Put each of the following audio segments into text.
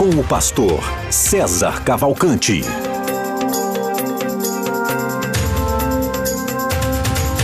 com o pastor César Cavalcante.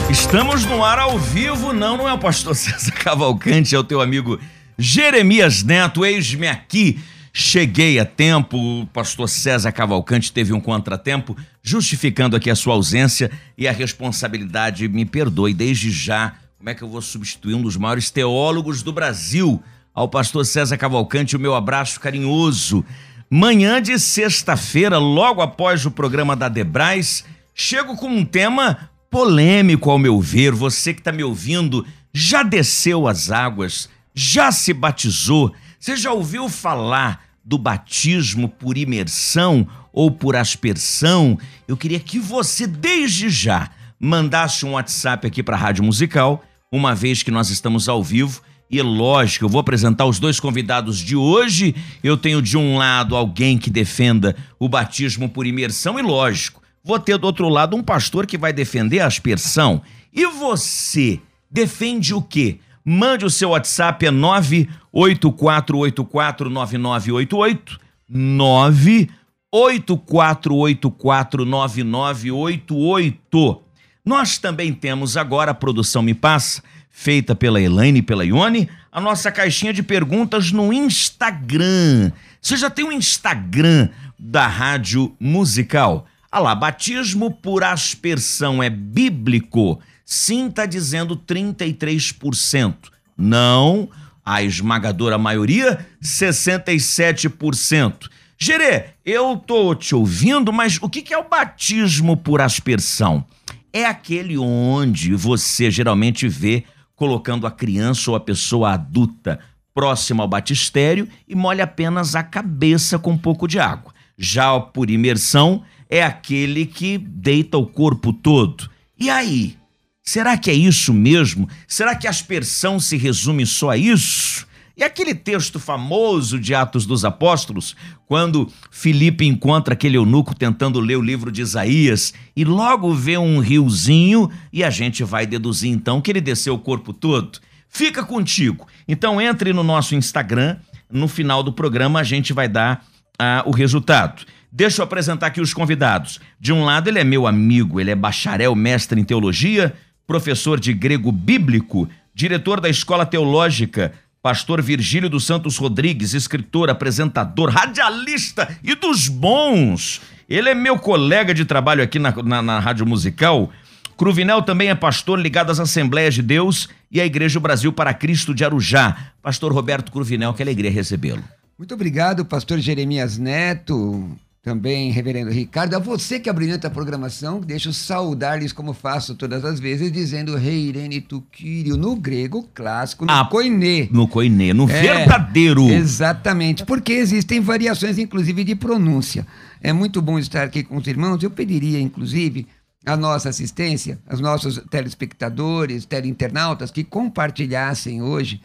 Estamos no ar ao vivo, não, não é o pastor César Cavalcante, é o teu amigo Jeremias Neto, eis-me aqui. Cheguei a tempo, o pastor César Cavalcante teve um contratempo, justificando aqui a sua ausência e a responsabilidade, me perdoe desde já, como é que eu vou substituir um dos maiores teólogos do Brasil? Ao pastor César Cavalcante o meu abraço carinhoso. Manhã de sexta-feira, logo após o programa da Debrais, chego com um tema polêmico ao meu ver. Você que está me ouvindo já desceu as águas, já se batizou, você já ouviu falar do batismo por imersão ou por aspersão? Eu queria que você, desde já, mandasse um WhatsApp aqui para a Rádio Musical, uma vez que nós estamos ao vivo e lógico, eu vou apresentar os dois convidados de hoje. Eu tenho de um lado alguém que defenda o batismo por imersão, e lógico, vou ter do outro lado um pastor que vai defender a aspersão. E você defende o quê? Mande o seu WhatsApp é 984849988 984849988. Nós também temos agora a produção Me Passa feita pela Elaine e pela Ione, a nossa caixinha de perguntas no Instagram. Você já tem um Instagram da Rádio Musical? Ah lá, batismo por aspersão é bíblico? Sim, tá dizendo 33%. Não, a esmagadora maioria, 67%. Gerê, eu tô te ouvindo, mas o que é o batismo por aspersão? É aquele onde você geralmente vê colocando a criança ou a pessoa adulta próxima ao batistério e molha apenas a cabeça com um pouco de água. Já por imersão é aquele que deita o corpo todo. E aí? Será que é isso mesmo? Será que a aspersão se resume só a isso? E aquele texto famoso de Atos dos Apóstolos, quando Filipe encontra aquele eunuco tentando ler o livro de Isaías e logo vê um riozinho e a gente vai deduzir então que ele desceu o corpo todo. Fica contigo. Então entre no nosso Instagram, no final do programa a gente vai dar ah, o resultado. Deixa eu apresentar aqui os convidados. De um lado, ele é meu amigo, ele é bacharel, mestre em teologia, professor de grego bíblico, diretor da Escola Teológica Pastor Virgílio dos Santos Rodrigues, escritor, apresentador, radialista e dos bons. Ele é meu colega de trabalho aqui na, na, na Rádio Musical. Cruvinel também é pastor ligado às Assembleias de Deus e à Igreja Brasil para Cristo de Arujá. Pastor Roberto Cruvinel, que alegria recebê-lo. Muito obrigado, pastor Jeremias Neto, também, reverendo Ricardo, a você que abrilhanta a programação, deixo saudar-lhes como faço todas as vezes, dizendo Reirene Tuquírio, no grego clássico, no ah, koiné. No koiné, no é, verdadeiro. Exatamente, porque existem variações, inclusive, de pronúncia. É muito bom estar aqui com os irmãos. Eu pediria, inclusive, a nossa assistência, aos nossos telespectadores, teleinternautas, que compartilhassem hoje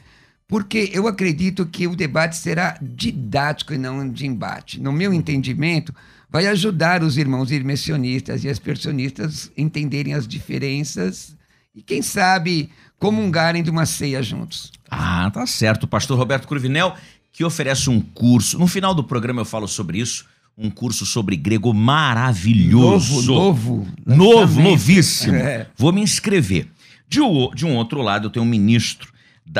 porque eu acredito que o debate será didático e não de embate. No meu entendimento, vai ajudar os irmãos irmissionistas e aspersionistas a entenderem as diferenças e, quem sabe, comungarem de uma ceia juntos. Ah, tá certo. O pastor Roberto Cruvinel, que oferece um curso. No final do programa eu falo sobre isso. Um curso sobre grego maravilhoso. Novo, novo. Novo, novíssimo. É. Vou me inscrever. De um outro lado, eu tenho um ministro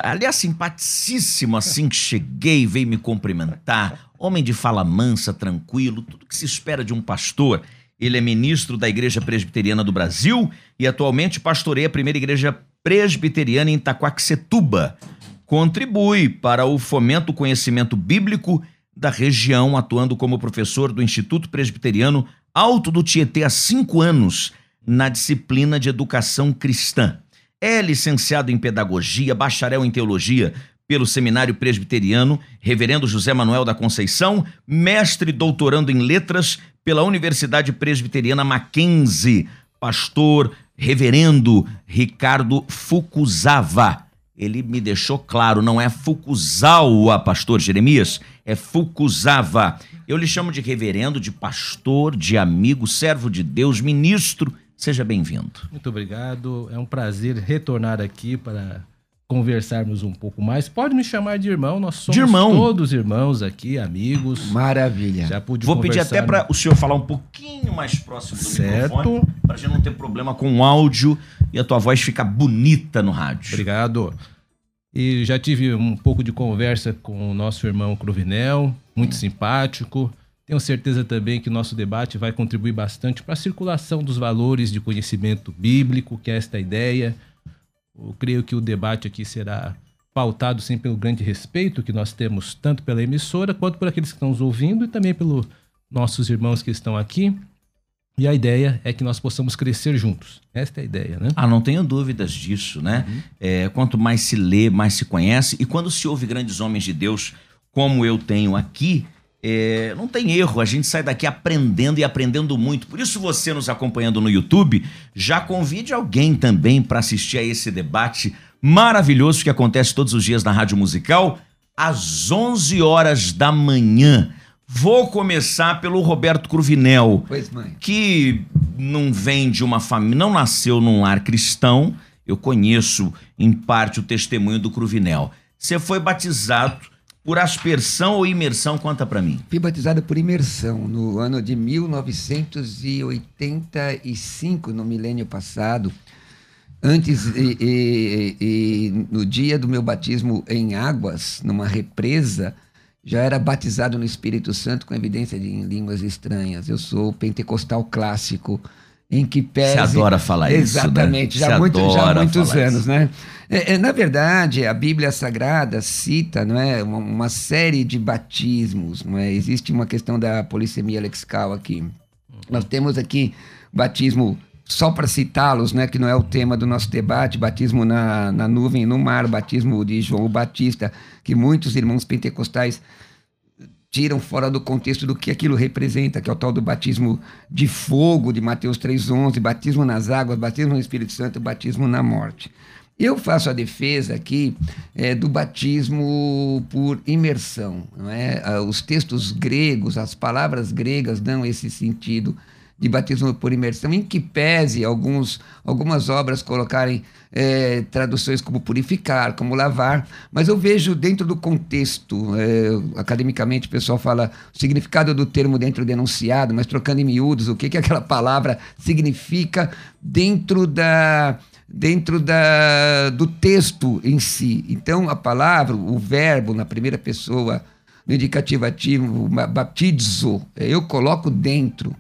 Aliás, simpaticíssimo assim que cheguei, veio me cumprimentar. Homem de fala mansa, tranquilo, tudo que se espera de um pastor. Ele é ministro da Igreja Presbiteriana do Brasil e atualmente pastoreia a primeira igreja presbiteriana em Itaquaquecetuba. Contribui para o fomento do conhecimento bíblico da região, atuando como professor do Instituto Presbiteriano Alto do Tietê há cinco anos, na disciplina de educação cristã. É licenciado em pedagogia, bacharel em teologia pelo Seminário Presbiteriano, Reverendo José Manuel da Conceição, mestre e doutorando em letras pela Universidade Presbiteriana Mackenzie, pastor Reverendo Ricardo Fukuzawa. Ele me deixou claro, não é Fukuzawa, pastor Jeremias, é Fukuzawa. Eu lhe chamo de reverendo, de pastor, de amigo, servo de Deus, ministro. Seja bem-vindo. Muito obrigado. É um prazer retornar aqui para conversarmos um pouco mais. Pode me chamar de irmão, nós somos irmão. todos irmãos aqui, amigos. Maravilha. Já pude Vou pedir até para o senhor falar um pouquinho mais próximo do Certo. microfone, para a gente não ter problema com o áudio e a tua voz ficar bonita no rádio. Obrigado. E já tive um pouco de conversa com o nosso irmão Cruvinel, muito simpático. Tenho certeza também que o nosso debate vai contribuir bastante para a circulação dos valores de conhecimento bíblico, que é esta ideia. Eu creio que o debate aqui será pautado sim pelo grande respeito que nós temos tanto pela emissora quanto por aqueles que estão nos ouvindo e também pelos nossos irmãos que estão aqui. E a ideia é que nós possamos crescer juntos. Esta é a ideia, né? Ah, não tenho dúvidas disso, né? É, quanto mais se lê, mais se conhece. E quando se ouve grandes homens de Deus, como eu tenho aqui, é, não tem erro. A gente sai daqui aprendendo e aprendendo muito. Por isso, você nos acompanhando no YouTube, já convide alguém também para assistir a esse debate maravilhoso que acontece todos os dias na Rádio Musical, às 11 horas da manhã. Vou começar pelo Roberto Cruvinel Pois, mãe. que não vem de uma família, não nasceu num lar cristão. Eu conheço em parte o testemunho do Cruvinel. Você foi batizado por aspersão ou imersão? Conta pra mim. Fui batizado por imersão no ano de 1985, no milênio passado. Antes, e, e- e no dia do meu batismo em águas, numa represa, já era batizado no Espírito Santo com evidência de línguas estranhas. Eu sou pentecostal clássico, em que pese... Você adora falar isso, né? Exatamente, já, muito, já há muitos anos, isso. né? É, é, na verdade, a Bíblia Sagrada cita não é, uma, uma série de batismos. Não é? Existe uma questão da polissemia lexical aqui. Nós temos aqui batismo, só para citá-los, né, que não é o tema do nosso debate, batismo na, na nuvem no mar, batismo de João Batista, que muitos irmãos pentecostais tiram fora do contexto do que aquilo representa, que é o tal do batismo de fogo de Mateus 3:11, batismo nas águas, batismo no Espírito Santo, batismo na morte. Eu faço a defesa aqui eh, do batismo por imersão. Não é? Ah, Os textos gregos, as palavras gregas dão esse sentido de batismo por imersão, em que pese alguns, algumas obras colocarem eh, traduções como purificar, como lavar, mas eu vejo dentro do contexto, eh, academicamente o pessoal fala o significado do termo dentro do enunciado, mas trocando em miúdos, o que, que aquela palavra significa dentro da dentro da, do texto em si. Então, a palavra, o verbo na primeira pessoa, no indicativo ativo, ba- baptizo, eu coloco dentro.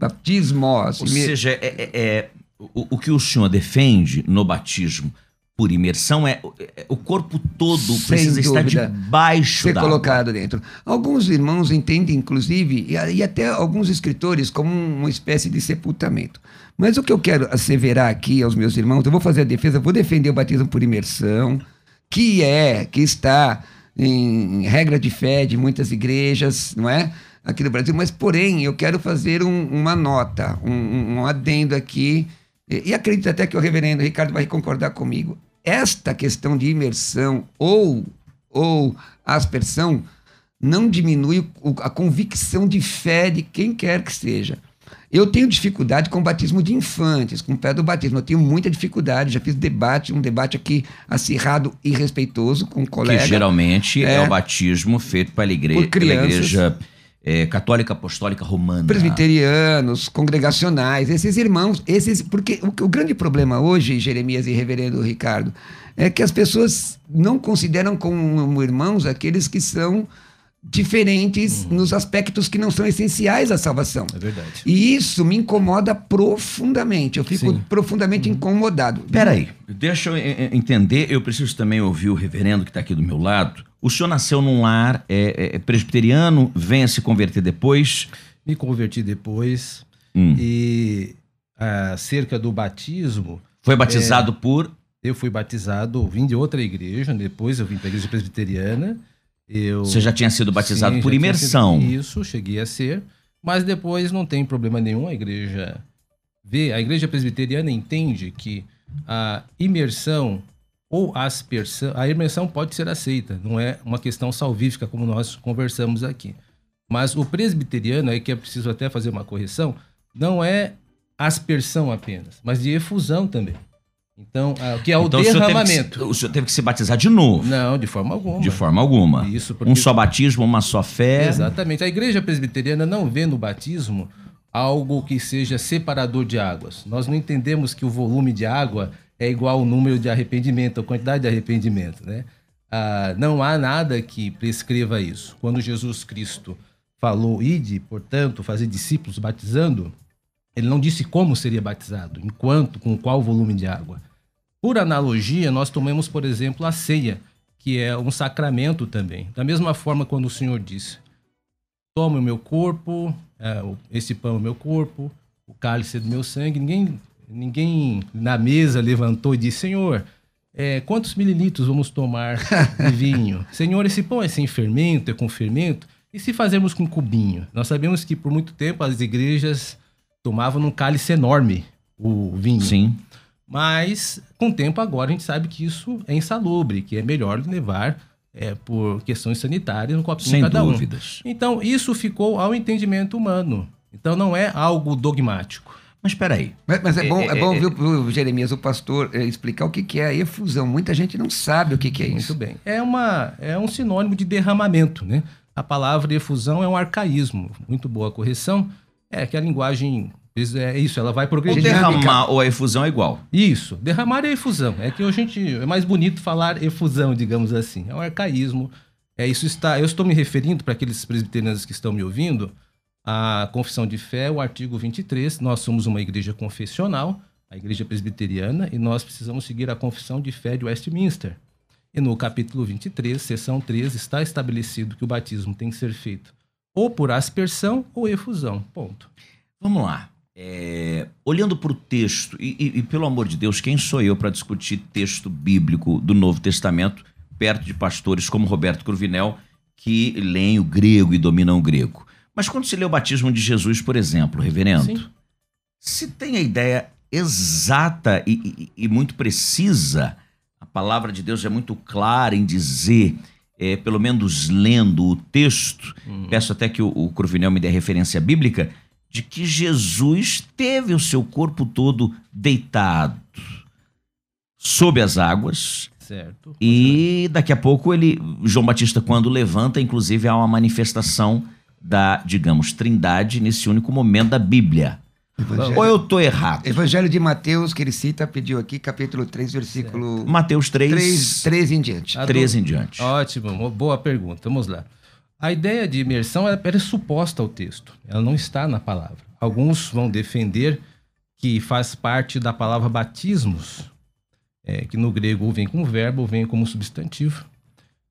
Baptismos. Ou me- seja, é, é- é- o, o que o senhor defende no batismo por imersão é, é- o corpo todo precisa estar dúvida. debaixo ser da colocado dentro. Alguns irmãos entendem, inclusive, e, e até alguns escritores, como uma espécie de sepultamento. Mas o que eu quero asseverar aqui aos meus irmãos, eu vou fazer a defesa, vou defender o batismo por imersão, que é, que está em regra de fé de muitas igrejas, não é? Aqui no Brasil, mas porém eu quero fazer um- uma nota, um, um- adendo aqui, e, e acredito até que o reverendo Ricardo vai concordar comigo. Esta questão de imersão ou, ou aspersão não diminui a convicção de fé de quem quer que seja. Eu tenho dificuldade com o batismo de infantes, com o pé do batismo. Eu tenho muita dificuldade. Já fiz debate, um debate aqui acirrado e respeitoso com um colega. Que geralmente é. É. o batismo feito pela igreja, Por pela crianças. igreja é, católica apostólica romana. presbiterianos, congregacionais, esses irmãos, esses, porque o, o grande problema hoje, Jeremias e Reverendo Ricardo, é que as pessoas não consideram como irmãos aqueles que são diferentes nos aspectos que não são essenciais à salvação. É verdade. E isso me incomoda profundamente. Eu fico Sim. profundamente incomodado. Peraí, deixa eu entender. Eu preciso também ouvir o reverendo que está aqui do meu lado. O senhor nasceu num lar é, é, presbiteriano, vem a se converter depois. Me converti depois Hum. e acerca do batismo, Foi batizado por. Eu fui batizado, vim de outra igreja, depois eu vim para a igreja presbiteriana. Eu... Você já tinha sido batizado Sim, por imersão. Isso, cheguei a ser. Mas depois não tem problema nenhum. A igreja vê, a igreja presbiteriana entende que a imersão ou aspersão, a imersão pode ser aceita, não é uma questão salvífica como nós conversamos aqui. Mas o presbiteriano, aí que é preciso até fazer uma correção, não é aspersão apenas, mas de efusão também. Então, ah, o que é o Então, o senhor, teve que, derramamento. se- o senhor teve que se batizar de novo. Não, de forma alguma. De forma alguma. Isso, porque Um só batismo, uma só fé. Exatamente. A igreja presbiteriana não vê no batismo algo que seja separador de águas. Nós não entendemos que o volume de água é igual ao número de arrependimento, a quantidade de arrependimento, né? Ah, não há nada que prescreva isso. Quando Jesus Cristo falou, ide, portanto, fazer discípulos batizando, ele não disse como seria batizado, enquanto, com qual volume de água. Por analogia, nós tomamos, por exemplo, a ceia, que é um sacramento também. Da mesma forma, quando o Senhor disse: Tome o meu corpo, é, esse pão é o meu corpo, o cálice é do meu sangue. Ninguém, ninguém na mesa levantou e disse: Senhor, é, quantos mililitros vamos tomar de vinho? Senhor, esse pão é sem fermento, é com fermento? E se fazermos com cubinho? Nós sabemos que por muito tempo as igrejas tomavam num cálice enorme o vinho. Sim. Mas, com o tempo agora, a gente sabe que isso é insalubre, que é melhor levar é, por questões sanitárias um copinho Sem cada um. dúvidas. Então, isso ficou ao entendimento humano. Então, não é algo dogmático. Mas peraí. Mas, mas é bom, é, É, bom é, viu, viu, Jeremias, o pastor eh, explicar o que, que é a efusão. Muita gente não sabe o que, que é Muito isso. bem. É, uma, é um sinônimo de derramamento, né? A palavra efusão é um arcaísmo. Muito boa a correção. É que a linguagem é isso, ela vai O progredir. derramar ou a efusão é igual. Isso, derramar é efusão. É que a gente é mais bonito falar efusão, digamos assim. É um arcaísmo. É isso está. Eu estou me referindo para aqueles presbiterianos que estão me ouvindo. A confissão de fé, o artigo 23. Nós somos uma igreja confessional, a igreja presbiteriana, e nós precisamos seguir a confissão de fé de Westminster. E no capítulo 23, seção 13, está estabelecido que o batismo tem que ser feito ou por aspersão ou efusão. Ponto. Vamos lá. É, olhando para o texto, e, e- e, pelo amor de Deus, quem sou eu para discutir texto bíblico do Novo Testamento perto de pastores como Roberto Cruvinel, que leem o grego e dominam o grego? Mas quando se lê o batismo de Jesus, por exemplo, reverendo, Sim. se tem a ideia exata e, e- muito precisa, a palavra de Deus é muito clara em dizer, é, pelo menos lendo o texto, peço até que o, o Cruvinel me dê referência bíblica, de que Jesus teve o seu corpo todo deitado sob as águas Certo. e daqui a pouco ele, João Batista, quando levanta, inclusive há uma manifestação da, digamos, trindade nesse único momento da Bíblia. Evangelho, Ou eu tô errado? Evangelho de Mateus, que ele cita, pediu aqui, capítulo 3, versículo Mateus 3, 3, 3 em diante. A 13 em diante. Ótimo, mo- boa pergunta. Vamos lá. A ideia de imersão ela é suposta ao texto, ela não está na palavra. Alguns vão defender que faz parte da palavra batismos, é, que no grego vem como verbo vem como substantivo,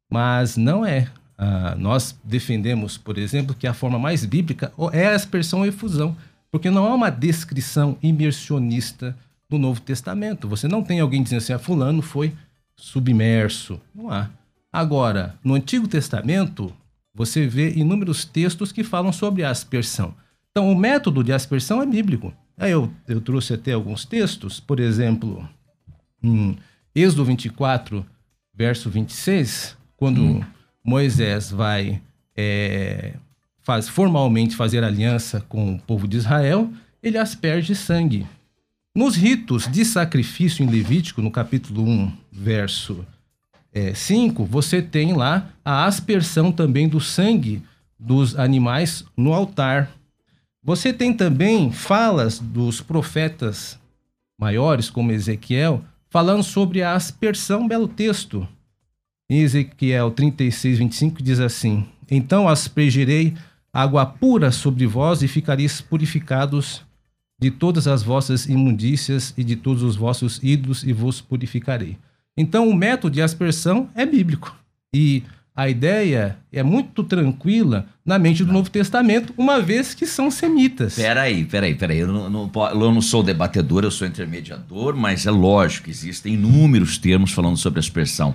mas não é. Ah, nós defendemos, por exemplo, que a forma mais bíblica é a expressão efusão, porque não há uma descrição imersionista no Novo Testamento. Você não tem alguém dizendo assim, ah, fulano foi submerso. Não há. Agora, no Antigo Testamento, você vê inúmeros textos que falam sobre a aspersão. Então, o método de aspersão é bíblico. Aí eu, eu trouxe até alguns textos, por exemplo, em Êxodo 24, verso 26, quando Moisés vai é, faz, formalmente fazer aliança com o povo de Israel, ele asperge sangue. Nos ritos de sacrifício em Levítico, no capítulo 1, verso 5, você tem lá a aspersão também do sangue dos animais no altar. Você tem também falas dos profetas maiores, como Ezequiel, falando sobre a aspersão, belo texto. Em Ezequiel 36, 25 diz assim: Então aspergirei água pura sobre vós e ficareis purificados de todas as vossas imundícias e de todos os vossos ídolos e vos purificarei. Então o método de aspersão é bíblico. E a ideia é muito tranquila na mente do Novo Testamento, uma vez que são semitas. Peraí, peraí, peraí. Eu não, não, eu não sou debatedor, eu sou intermediador, mas é lógico, existem inúmeros termos falando sobre aspersão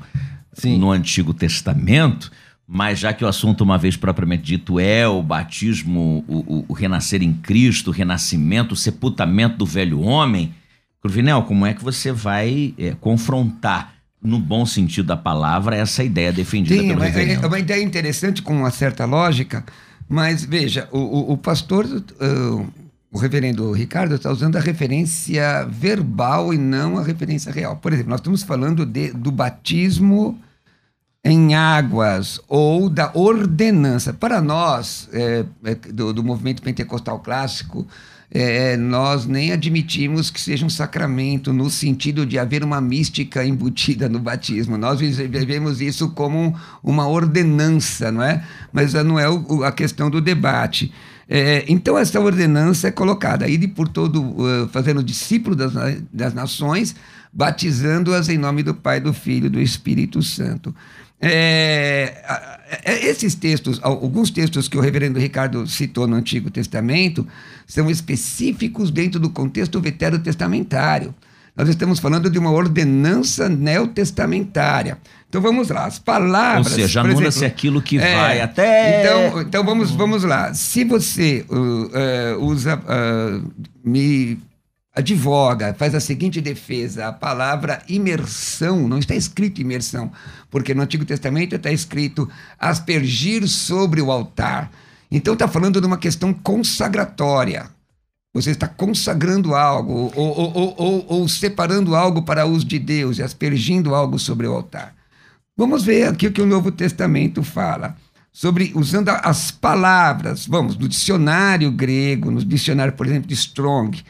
Sim. no Antigo Testamento, mas já que o assunto, uma vez propriamente dito, é o batismo, o, o, o renascer em Cristo, o renascimento, o sepultamento do velho homem, Cruvinel, como é que você vai é, confrontar no bom sentido da palavra, essa ideia defendida Sim, pelo é, é uma ideia interessante com uma certa lógica, mas veja, o, o, o pastor, uh, o reverendo Ricardo, está usando a referência verbal e não a referência real. Por exemplo, nós estamos falando de, do batismo em águas ou da ordenança. Para nós, é, do, do movimento pentecostal clássico, é, nós nem admitimos que seja um sacramento no sentido de haver uma mística embutida no batismo. Nós vivemos isso como uma ordenança, não é? Mas não é a questão do debate. É, então, essa ordenança é colocada aí por todo, uh, fazendo discípulo das, das nações, batizando-as em nome do Pai, do Filho e do Espírito Santo. É, é, esses textos, alguns textos que o reverendo Ricardo citou no Antigo Testamento, são específicos dentro do contexto veterotestamentário. Nós estamos falando de uma ordenança neotestamentária. Então vamos lá, as palavras. Ou seja, anula-se aquilo que é, vai até. Então, então vamos, vamos lá. Se você uh, uh, usa. Uh, me advoga, faz a seguinte defesa: a palavra imersão, não está escrito imersão, porque no Antigo Testamento está escrito aspergir sobre o altar. Então está falando de uma questão consagratória. Você está consagrando algo, ou, ou, ou, ou, separando algo para uso de Deus, e aspergindo algo sobre o altar. Vamos ver aqui o que o Novo Testamento fala. Sobre usando as palavras, vamos, no dicionário grego, no dicionário, por exemplo, de Strong,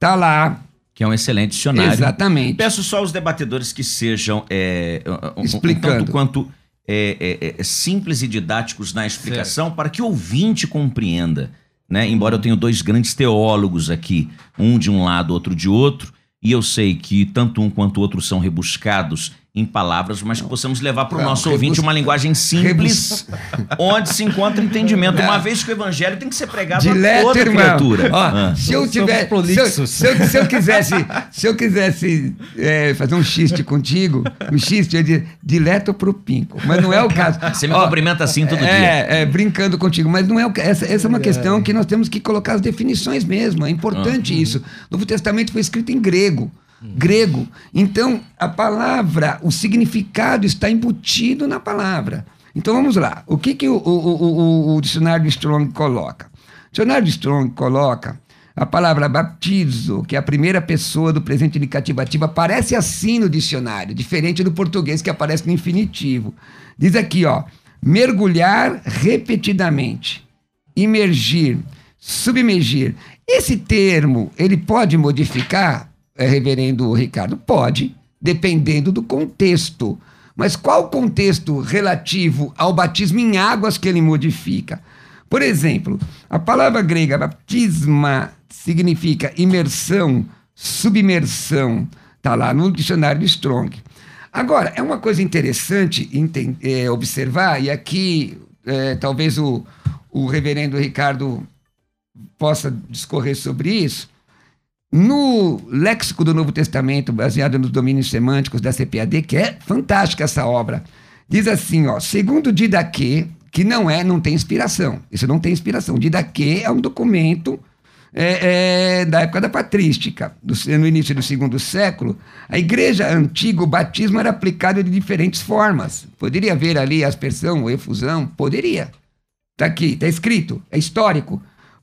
Tá lá. Que é um excelente dicionário. Exatamente. Peço só aos debatedores que sejam é, um, Explicando. um tanto quanto é, é, é, simples e didáticos na explicação certo. para que o ouvinte compreenda. Né? Embora eu tenha dois grandes teólogos aqui, um de um lado, outro de outro, e eu sei que tanto um quanto o outro são rebuscados em palavras, mas que possamos levar para o nosso rebus... ouvinte uma linguagem simples, onde se encontra entendimento. Uma vez que o evangelho tem que ser pregado Dileto, a toda irmão. criatura. Ó, ah. Se eu tiver, se eu, se, eu, se eu, quisesse, se eu quisesse é, fazer um xiste contigo, um xiste é de dileto pro pinco, mas não é o caso. Você me Ó, cumprimenta assim todo é, dia. É, brincando contigo, mas não é o essa, essa é uma questão que nós temos que colocar as definições mesmo. É importante uhum. isso. O Novo Testamento foi escrito em grego grego. Então, a palavra, o significado está embutido na palavra. Então, vamos lá. O que, que o, o, o, o dicionário de Strong coloca? O dicionário de Strong coloca a palavra baptizo, que é a primeira pessoa do presente indicativo ativo, aparece assim no dicionário, diferente do português que aparece no infinitivo. Diz aqui, ó, mergulhar repetidamente, imergir, submergir. Esse termo, ele pode modificar é, reverendo Ricardo? Pode, dependendo do contexto. Mas qual o contexto relativo ao batismo em águas que ele modifica? Por exemplo, a palavra grega baptisma significa imersão, submersão. Está lá no dicionário de Strong. Agora, é uma coisa interessante é, observar, e aqui é, talvez o, o reverendo Ricardo possa discorrer sobre isso. No léxico do Novo Testamento, baseado nos domínios semânticos da CPAD, que é fantástica essa obra, diz assim, ó, segundo Didaquê, que não é, não tem inspiração. Isso não tem inspiração. Didaquê é um documento é, é, da época da patrística, do, no início do segundo século. A igreja antiga, o batismo era aplicado de diferentes formas. Poderia haver ali aspersão ou efusão? Poderia. Está aqui, está escrito, é histórico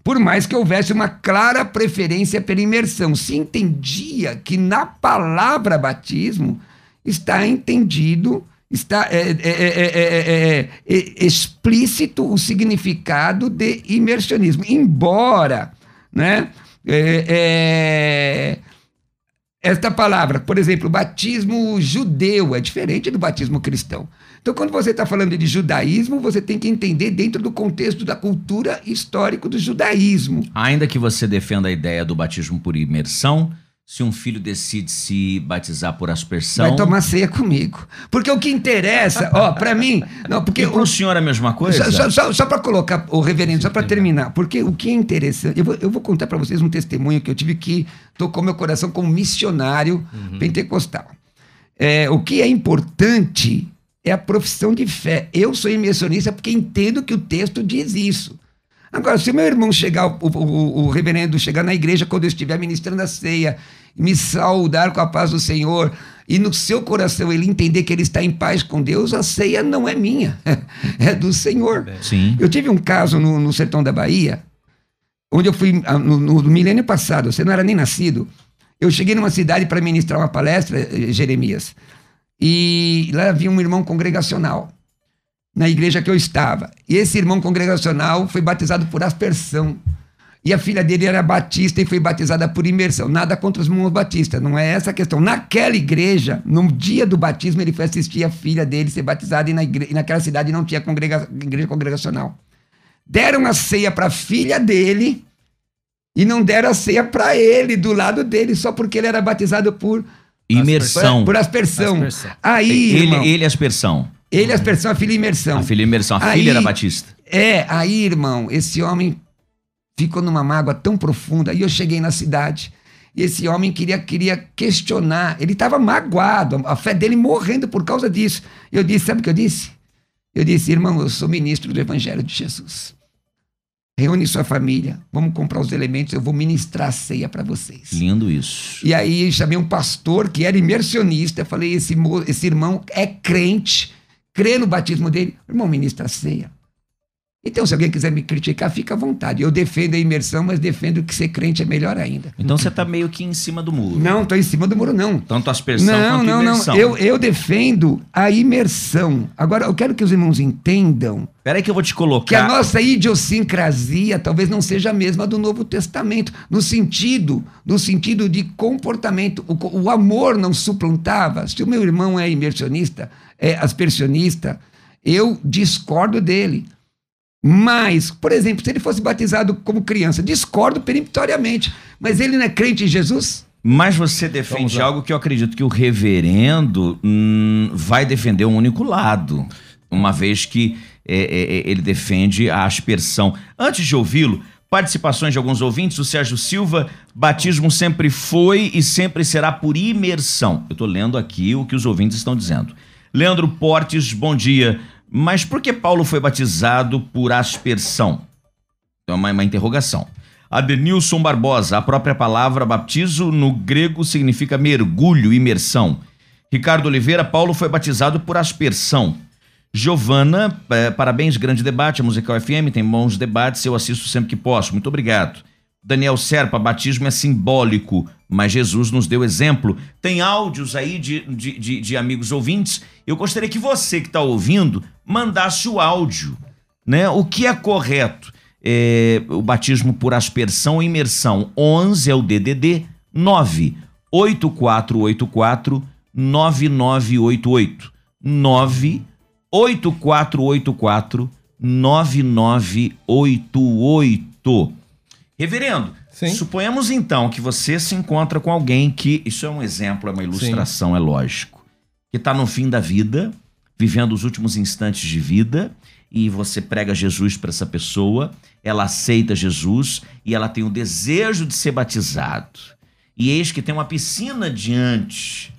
por mais que houvesse uma clara preferência pela imersão. Se entendia que na palavra batismo está entendido, está é, é, é, explícito o significado de imersionismo. Embora, né? esta palavra, por exemplo, batismo judeu é diferente do batismo cristão. Então, quando você está falando de judaísmo, você tem que entender dentro do contexto da cultura histórica do judaísmo. Ainda que você defenda a ideia do batismo por imersão, se um filho decide se batizar por aspersão. Vai tomar ceia comigo. Porque o que interessa, ó, para mim. Não, porque e para o senhor é a mesma coisa? Só, só, só para colocar, o reverendo, só para terminar. Porque o que é interessante. Eu vou, eu vou contar para vocês um testemunho que eu tive que tocou meu coração como missionário uhum. pentecostal. É, o que é importante é a profissão de fé. Eu sou imersionista porque entendo que o texto diz isso. Agora, se o meu irmão chegar, o, o, o, reverendo chegar na igreja quando eu estiver ministrando a ceia, me saudar com a paz do Senhor, e no seu coração ele entender que ele está em paz com Deus, a ceia não é minha, é do Senhor. Sim. Eu tive um caso no, no sertão da Bahia, onde eu fui ah, no, no, milênio passado, você não era nem nascido. Eu cheguei numa cidade para ministrar uma palestra, eh, Jeremias, e lá havia um irmão congregacional na igreja que eu estava. E esse irmão congregacional foi batizado por aspersão. E a filha dele era batista e foi batizada por imersão. Nada contra os irmãos batistas, não é essa a questão. Naquela igreja, no dia do batismo, ele foi assistir a filha dele ser batizada e, na igreja, e naquela cidade não tinha congrega, igreja congregacional. Deram a ceia para a filha dele e não deram a ceia para ele, do lado dele, só porque ele era batizado por imersão. Por, aspersão. aspersão. Aí, ele, irmão, ele aspersão. Ele, aspersão, a filha imersão. A filha imersão, a aí, filha era batista. É, aí, irmão, esse homem ficou numa mágoa tão profunda. E eu cheguei na cidade. E esse homem queria, queria questionar. Ele estava magoado, a fé dele morrendo por causa disso. Eu disse: sabe o que eu disse? Eu disse, irmão, eu sou ministro do Evangelho de Jesus. Reúne sua família, vamos comprar os elementos, eu vou ministrar a ceia para vocês. Lindo isso. E aí chamei um pastor que era imersionista, falei, esse, esse irmão é crente, crê no batismo dele, irmão, ministra a ceia. Então, se alguém quiser me criticar, fica à vontade. Eu defendo a imersão, mas defendo que ser crente é melhor ainda. Então você está meio que em cima do muro. Não, estou em cima do muro, não. Tanto aspersão não, quanto não, imersão. Não, eu, eu defendo a imersão. Agora, eu quero que os irmãos entendam. Peraí que eu vou te colocar. Que a nossa idiosincrasia talvez não seja a mesma do Novo Testamento, no sentido, no sentido de comportamento. O, o amor não suplantava. Se o meu irmão é imersionista, é aspersionista, eu discordo dele. Mas, por exemplo, se ele fosse batizado como criança, discordo peremptoriamente, mas ele não é crente em Jesus? Mas você defende algo que eu acredito que o reverendo hum, vai defender um único lado, uma vez que é, é, é, ele defende a aspersão. Antes de ouvi-lo, participações de alguns ouvintes, o Sérgio Silva, batismo sempre foi e sempre será por imersão. Eu estou lendo aqui o que os ouvintes estão dizendo. Leandro Portes, bom dia. Mas por que Paulo foi batizado por aspersão? É uma, uma interrogação. Adenilson Barbosa, a própria palavra baptizo no grego significa mergulho, imersão. Ricardo Oliveira, Paulo foi batizado por aspersão. Giovana, é, parabéns, grande debate. A Musical FM tem bons debates, eu assisto sempre que posso. Muito obrigado. Daniel Serpa, batismo é simbólico, mas Jesus nos deu exemplo. Tem áudios aí de, de, de, de amigos ouvintes. Eu gostaria que você que está ouvindo mandasse o áudio. Né? O que é correto? É, o batismo por aspersão ou imersão. 11 é o DDD 9 8484 9988 9 8484 9988 Reverendo, Sim. suponhamos então que você se encontra com alguém que. Isso é um exemplo, é uma ilustração, Sim. é lógico. Que está no fim da vida, vivendo os últimos instantes de vida, e você prega Jesus para essa pessoa, ela aceita Jesus e ela tem o desejo de ser batizado. E eis que tem uma piscina diante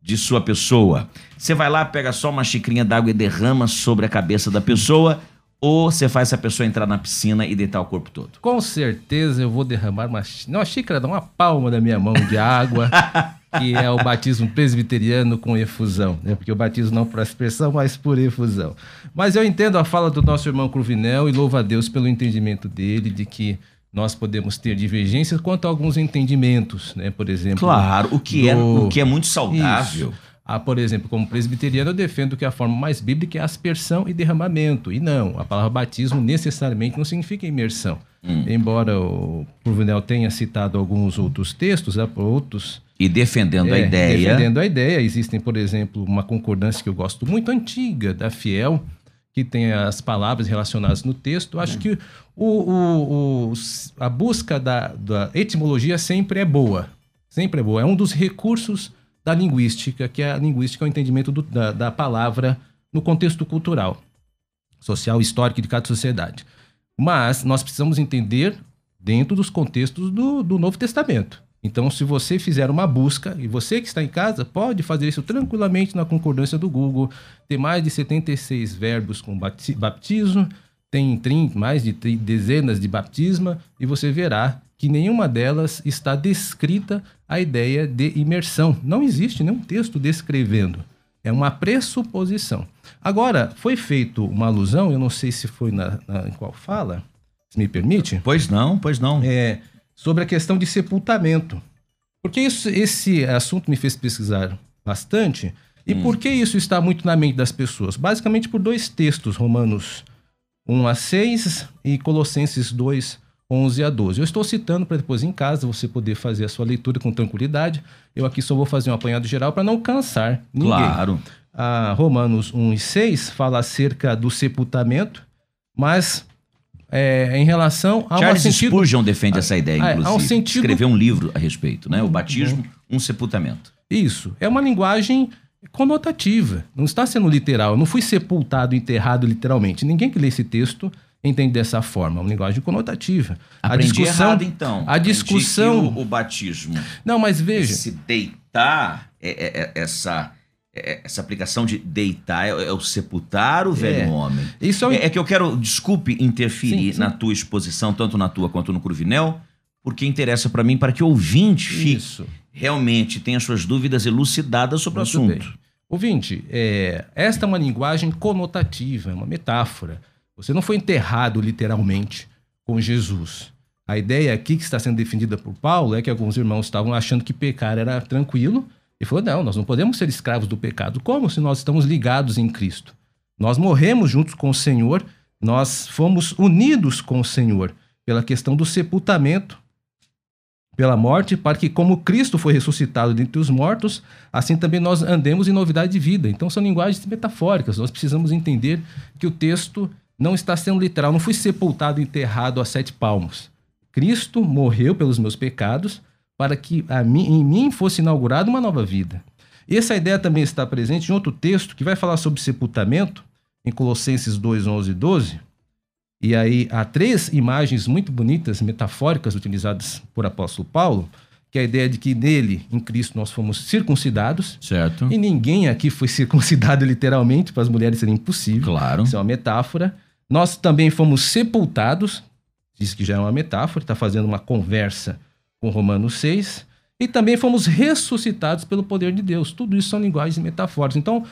de sua pessoa. Você vai lá, pega só uma xicrinha d'água e derrama sobre a cabeça da pessoa ou você faz essa pessoa entrar na piscina e deitar o corpo todo? Com certeza eu vou derramar uma, uma xícara, uma palma da minha mão de água, que é o batismo presbiteriano com efusão, né? Porque o batismo não por aspersão, mas por efusão. Mas eu entendo a fala do nosso irmão Cruvinel e louvo a Deus pelo entendimento dele de que nós podemos ter divergências quanto a alguns entendimentos, né? Por exemplo. Claro, o que, do... é, o que é muito saudável. Isso. Ah, por exemplo, como presbiteriano, eu defendo que a forma mais bíblica é aspersão e derramamento. E não, a palavra batismo necessariamente não significa imersão. Hum. Embora o Purvinel tenha citado alguns outros textos, outros. E defendendo é, a ideia. Defendendo a ideia. Existem, por exemplo, uma concordância que eu gosto muito antiga da Fiel, que tem as palavras relacionadas no texto. Acho hum. que o, o, o, a busca da, da etimologia sempre é boa Sempre é boa. É um dos recursos da linguística, que é a linguística é o entendimento do- da, da palavra no contexto cultural, social, histórico de cada sociedade. Mas nós precisamos entender dentro dos contextos do, do Novo Testamento. Então, se você fizer uma busca, e você que está em casa, pode fazer isso tranquilamente na concordância do Google. Tem mais de 76 verbos com baptismo, tem mais de dezenas de batisma, e você verá que nenhuma delas está descrita a ideia de imersão. Não existe nenhum texto descrevendo. É uma pressuposição. Agora, foi feito uma alusão, eu não sei se foi na, na- em qual fala, se me permite, Pois não, pois não. é, sobre a questão de sepultamento. Porque isso, esse assunto me fez pesquisar bastante. E por que isso está muito na mente das pessoas? Basicamente por dois textos, Romanos 1 a 6 e Colossenses 2, 11 a 12. Eu estou citando para depois em casa você poder fazer a sua leitura com tranquilidade. Eu aqui só vou fazer um apanhado geral para não cansar ninguém. Claro. A Romanos 1 e 6 fala acerca do sepultamento, mas é, em relação ao Charles sentido Spurgeon defende essa ideia, Ah, é, inclusive. um sentido- Escreveu um livro a respeito, né? O batismo, um sepultamento. Isso. É uma linguagem conotativa. Não está sendo literal. Eu não fui sepultado, enterrado literalmente. Ninguém que lê esse texto entende dessa forma. É uma linguagem conotativa. Aprendi errado, então. A discussão. o, o batismo, Não, mas veja. esse deitar, é- é- é- essa, é- essa aplicação de deitar, é, é o sepultar o velho homem. Isso É, é que eu quero, desculpe interferir Sim, sim. na tua exposição, tanto na tua quanto no Cruvinel, porque interessa para mim, para que o ouvinte fique, Isso. realmente tenha suas dúvidas elucidadas sobre Muito o assunto. bem. Ouvinte, é, esta é uma linguagem conotativa, é uma metáfora. Você não foi enterrado literalmente com Jesus. A ideia aqui que está sendo defendida por Paulo é que alguns irmãos estavam achando que pecar era tranquilo e falou: não, nós não podemos ser escravos do pecado. Como se nós estamos ligados em Cristo? Nós morremos juntos com o Senhor, nós fomos unidos com o Senhor pela questão do sepultamento, pela morte, para que, como Cristo foi ressuscitado dentre os mortos, assim também nós andemos em novidade de vida. Então são linguagens metafóricas. Nós precisamos entender que o texto não está sendo literal. Não fui sepultado, enterrado a sete palmos. Cristo morreu pelos meus pecados para que mim, em mim fosse inaugurada uma nova vida. Essa ideia também está presente em outro texto que vai falar sobre sepultamento, em Colossenses 2, 11 e 12. E aí há três imagens muito bonitas, metafóricas, utilizadas por apóstolo Paulo, que é a ideia de que nele, em Cristo, nós fomos circuncidados. Certo? E ninguém aqui foi circuncidado literalmente, para as mulheres seria impossível. Claro. Isso é uma metáfora. Nós também fomos sepultados, diz que já é uma metáfora, está fazendo uma conversa com Romanos 6. E também fomos ressuscitados pelo poder de Deus. Tudo isso são linguagens metafóricas. Então,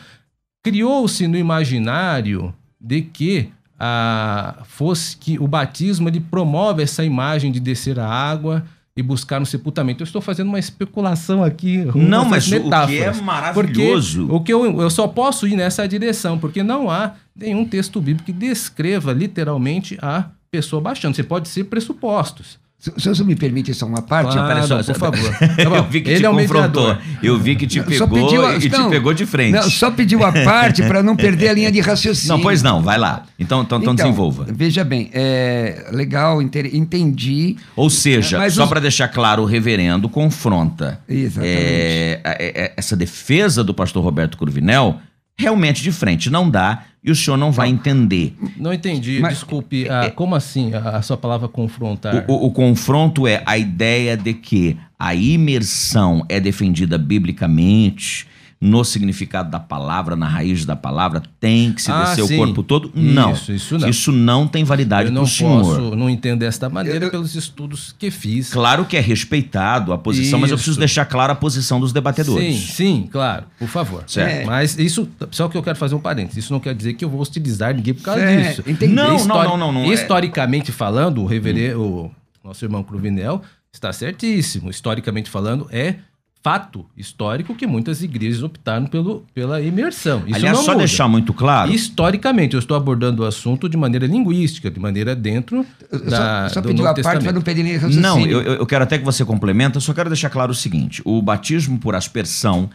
criou-se no imaginário de que a, fosse que o batismo ele promove essa imagem de descer a água e buscar no sepultamento. Eu estou fazendo uma especulação aqui. Não, mas o que é maravilhoso. Porque o que eu, eu só posso ir nessa direção, porque não há nenhum texto bíblico que descreva literalmente a pessoa baixando. Você pode ser pressupostos. Se senhor me permite só uma parte, Claro, só- por favor. Eu vi que Ele te é confrontou. mediador. Eu vi que te pegou a- e te não, pegou de frente. Não, só pediu a parte para não perder a linha de raciocínio. Não, pois não, vai lá. Então, então, então desenvolva. Veja bem, é legal, entendi. Ou seja, só os- para deixar claro, o reverendo confronta Exatamente. é, é, é, essa defesa do pastor Roberto Curvinel realmente de frente. Não dá e o senhor não vai entender. Não entendi, Mas- desculpe. ah, como assim a, a sua palavra confrontar? O, o- o confronto é a ideia de que a imersão é defendida biblicamente no significado da palavra, na raiz da palavra, tem que se Ah, descer sim. o corpo todo? Não. Isso, isso não. Isso não tem validade Eu para não o senhor. posso, não entendo desta maneira Eu- pelos estudos que fiz. Claro que é respeitado a posição, mas eu Isso. preciso deixar clara a posição dos debatedores. Sim, sim, claro, por favor. Certo. É. Mas isso, só que eu quero fazer um parênteses. Isso não quer dizer que eu vou hostilizar ninguém por causa É, disso. entendi. Não, Histori- não, não, não, não, é- Historicamente falando, o reverendo, o nosso irmão Cruvinel está certíssimo. Historicamente falando, é fato histórico que muitas igrejas optaram pelo, pela imersão. Isso Aliás, não só muda. deixar muito claro. Historicamente, eu estou abordando o assunto de maneira linguística, de maneira dentro da, só só do pediu Novo a parte para Testamento. não perder nem raciocínio. Não, eu, eu eu quero até que você complementa, só quero deixar claro o seguinte: o batismo por aspersão,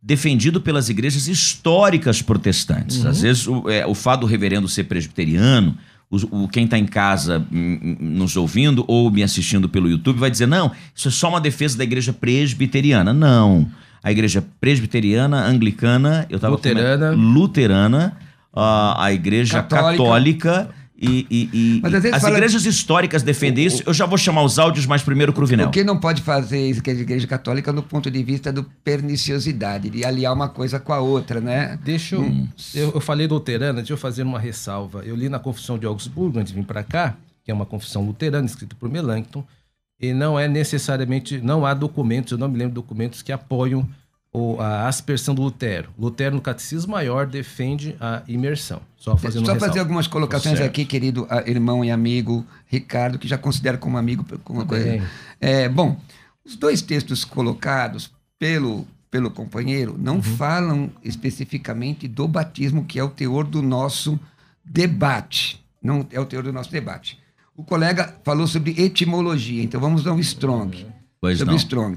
defendido pelas igrejas históricas protestantes. Uhum. Às vezes, o, é, o fato do reverendo ser presbiteriano, o, o- quem está em casa hum, hum, nos ouvindo ou me assistindo pelo YouTube vai dizer: não, isso é só uma defesa da igreja presbiteriana. Não. A igreja presbiteriana, anglicana, eu estava Luterana. luterana, a, a igreja Católica. católica, e, e- e- as fala- igrejas históricas defendem isso. Eu já vou chamar os áudios, mas primeiro o Cruvinel. O que não pode fazer isso que a igreja católica no ponto de vista do perniciosidade, de aliar uma coisa com a outra, né? Deixa eu, eu. Eu falei luterana, deixa eu fazer uma ressalva. Eu li na Confissão de Augsburgo, antes de vir para cá, que é uma confissão luterana, escrita por Melanchthon, e não é necessariamente. Não há documentos, eu não me lembro de documentos que apoiam a aspersão do Lutero. Lutero, no Catecismo Maior, defende a imersão. Só fazendo Só fazer algumas colocações Certo. aqui, querido ah, irmão e amigo Ricardo, que já considero como amigo. Como coisa. É, bom, os dois textos colocados pelo, pelo companheiro não falam especificamente do batismo, que é o teor do nosso debate. Não é o teor do nosso debate. O colega falou sobre etimologia, então vamos ao Strong. Pois sobre não.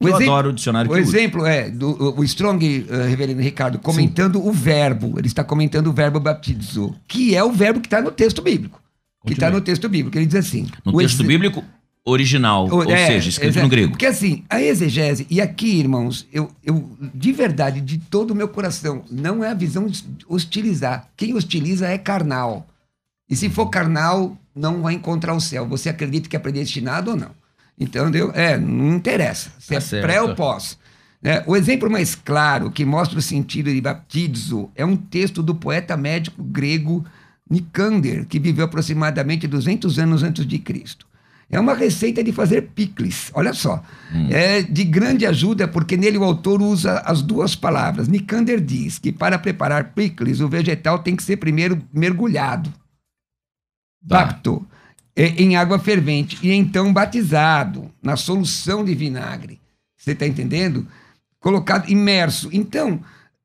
O. Eu exemplo- adoro o dicionário o usa. exemplo é do, o Strong, eh, reverendo Ricardo, comentando o verbo. Ele está comentando o verbo baptizo, que é o verbo que está no texto bíblico. Que está Continue. no texto bíblico. Ele diz assim. No texto exe- bíblico original, o- ou é, seja, escrito no grego. Porque assim, a exegese, e aqui, irmãos, eu, eu de verdade, de todo o meu coração, não é a visão de hostilizar. Quem hostiliza é carnal. E se for carnal, não vai encontrar o céu. Você acredita que é predestinado ou não? Entendeu? É, não interessa. Se Tá é pré ou pós. né? o exemplo mais claro que mostra o sentido de baptizo é um texto do poeta médico grego Nicander, que viveu aproximadamente 200 anos antes de Cristo. É uma receita de fazer picles, olha só. É de grande ajuda porque nele o autor usa as duas palavras. Nicander diz que para preparar picles o vegetal tem que ser primeiro mergulhado, Tá. bapto, é, em água fervente e então batizado na solução de vinagre. Você está entendendo? Colocado imerso. Então,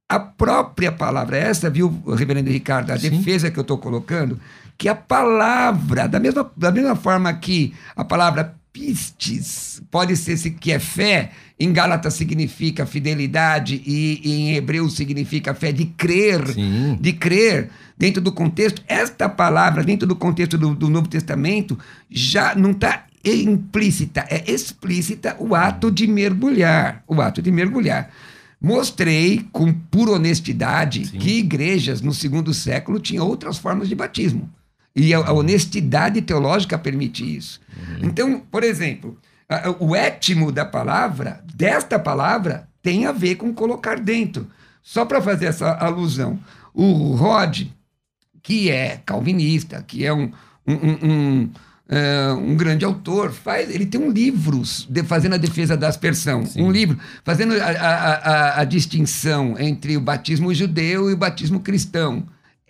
a própria palavra, essa, viu, reverendo Ricardo, a Sim. defesa que eu estou colocando, que a palavra, da mesma, da mesma forma que a palavra pistes pode ser se- que é fé, em Gálatas significa fidelidade e, e em hebreu significa fé de crer, Sim. de crer dentro do contexto. Esta palavra, dentro do contexto do, do Novo Testamento, já não está implícita, é explícita o ato de mergulhar. O ato de mergulhar. Mostrei com pura honestidade que igrejas no segundo século tinham outras formas de batismo. E a, a honestidade teológica permite isso. Então, por exemplo, a- o étimo da palavra, desta palavra, tem a ver com colocar dentro. Só para fazer essa alusão, o Rod, que é calvinista, que é um, um, um- um, é, um grande autor, faz, ele tem um livro de- fazendo a defesa da aspersão, um livro fazendo a, a- a- a distinção entre o batismo judeu e o batismo cristão.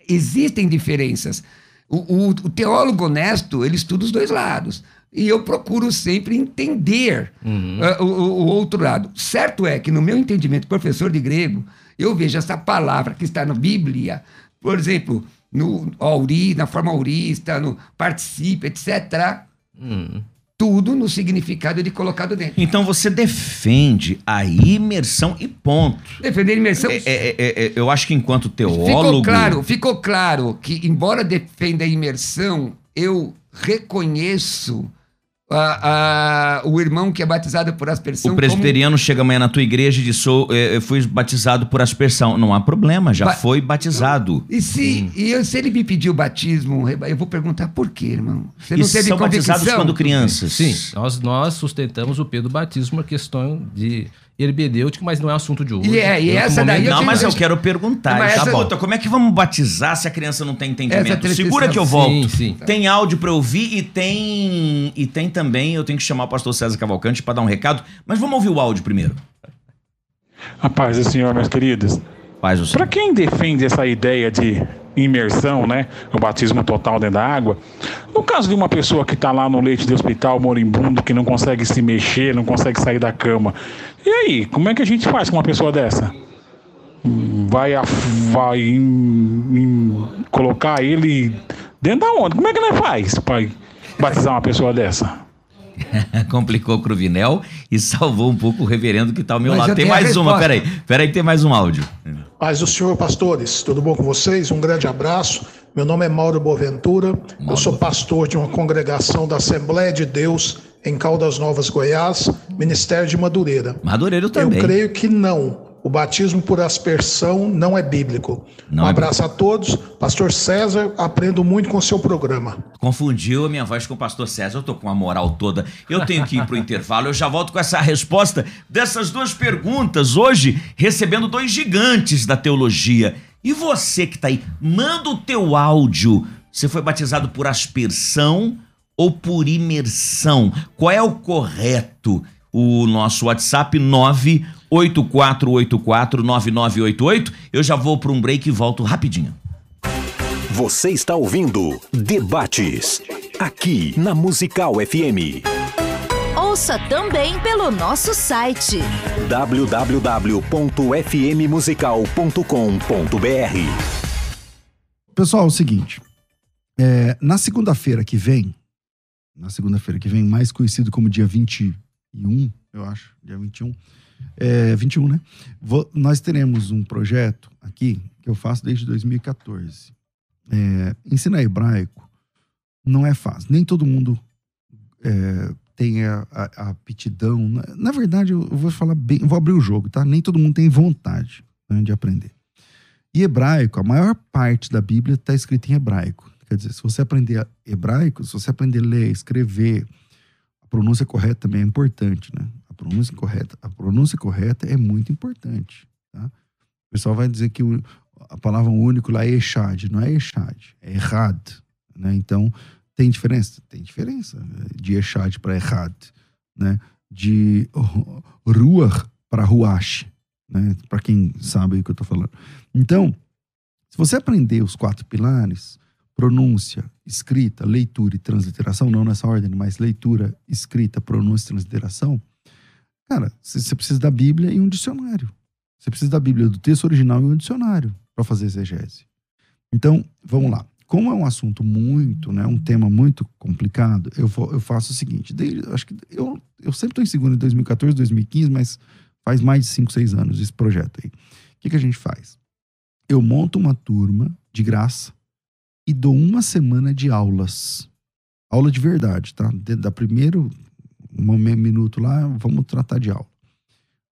Existem diferenças. O, o- o teólogo honesto, ele estuda os dois lados. E eu procuro sempre entender ah, o, o- o outro lado. Certo é que, no meu entendimento, professor de grego, eu vejo essa palavra que está na Bíblia, por exemplo, no auri, na forma aurista, no participe, etc. Hum. Tudo no significado de colocado dentro. Então você defende a imersão e ponto. Defender a imersão. É, é, é, é, eu acho que enquanto teólogo. Ficou claro, ficou claro que, embora defenda a imersão, eu reconheço a- a- o irmão que é batizado por aspersão O presbiteriano chega amanhã na tua igreja e diz: sou, eh, eu fui batizado por aspersão. Não há problema, já Ba- foi batizado. como... E se, e eu- se ele me pedir o batismo, eu vou perguntar por quê, irmão? Você E não teve são batizados quando crianças. Sim, nós, nós sustentamos o P do batismo, uma questão de herbedêutico, mas não é assunto de hoje. E é, e essa daí momento- eu Não, mas eu quero perguntar. Mas tá essa- bom. Como é que vamos batizar se a criança não tem entendimento? transição. Segura que eu Sim, volto. sim. Tem áudio pra eu ouvir e tem e tem também. Eu tenho que chamar o pastor César Cavalcante pra dar um recado. Mas vamos ouvir o áudio primeiro. A paz do Senhor, meus queridos. Faz o Para quem defende essa ideia de imersão, né, o batismo total dentro da água, no caso de uma pessoa que está lá no leite de hospital moribundo, que não consegue se mexer, não consegue sair da cama, e aí, como é que a gente faz com uma pessoa dessa? Vai, a- vai colocar ele dentro da onde? Como é que nós faz para batizar uma pessoa dessa? Complicou o Cruvinel e salvou um pouco o reverendo que tá ao meu Mas lado. eu Tem mais uma, peraí. Peraí que tem mais um áudio. Paz do Senhor, pastores. Tudo bom com vocês? Um grande abraço. Meu nome é Mauro Boaventura, eu Mauro. sou pastor de uma congregação da Assembleia de Deus em Caldas Novas, Goiás, Ministério de Madureira. Madureiro também. Eu creio que não. O batismo por aspersão não é bíblico. Não um é abraço a todos. Pastor César, aprendo muito com o seu programa. Confundiu a minha voz com o pastor César. Eu tô com a moral toda. Eu tenho que ir pro intervalo. Eu já volto com essa resposta dessas duas perguntas. Hoje, recebendo dois gigantes da teologia. E você que tá aí, manda o teu áudio. Você foi batizado por aspersão ou por imersão? Qual é o correto? O nosso WhatsApp 984849988. Eu já vou para um break e volto rapidinho. Você está ouvindo Debates, aqui na Musical FM. Ouça também pelo nosso site www.fmmusical.com.br. Pessoal, é o seguinte. é, na segunda-feira que vem, na segunda-feira que vem, mais conhecido como dia 21, eu acho, dia 21, é, 21, né? Vou- nós teremos um projeto aqui que eu faço desde 2014. É, ensinar hebraico não é fácil. Nem todo mundo é, tem a, a- a aptidão. Na, na verdade, eu vou falar bem, vou abrir o jogo, tá? Nem todo mundo tem vontade né, de aprender. E hebraico, a maior parte da Bíblia está escrita em hebraico. Quer dizer, se você aprender hebraico, se você aprender a ler, escrever, a pronúncia correta também é importante, né? Pronúncia correta, a pronúncia correta é muito importante, tá? O pessoal vai dizer que o- a palavra único lá é echad, não é echad, é errad, né? Então, tem diferença? Tem diferença né? de echad para errad, né? De ruach para ruach, né? Para quem sabe o que eu tô falando. Então, se você aprender os quatro pilares, pronúncia, escrita, leitura e transliteração, não nessa ordem, mas leitura, escrita, pronúncia e transliteração, cara, você precisa da Bíblia e um dicionário. Você precisa da Bíblia do texto original e um dicionário para fazer exegese. Então, vamos lá. Como é um assunto muito, né, um tema muito complicado, eu, vou- eu faço o seguinte. desde- acho que eu, eu sempre estou em segundo em 2014, 2015, mas faz mais de 5, 6 anos esse projeto aí. O que, que a gente faz? Eu monto uma turma de graça e dou uma semana de aulas. Aula de verdade, tá? Da primeiro um minuto lá, vamos tratar de aula.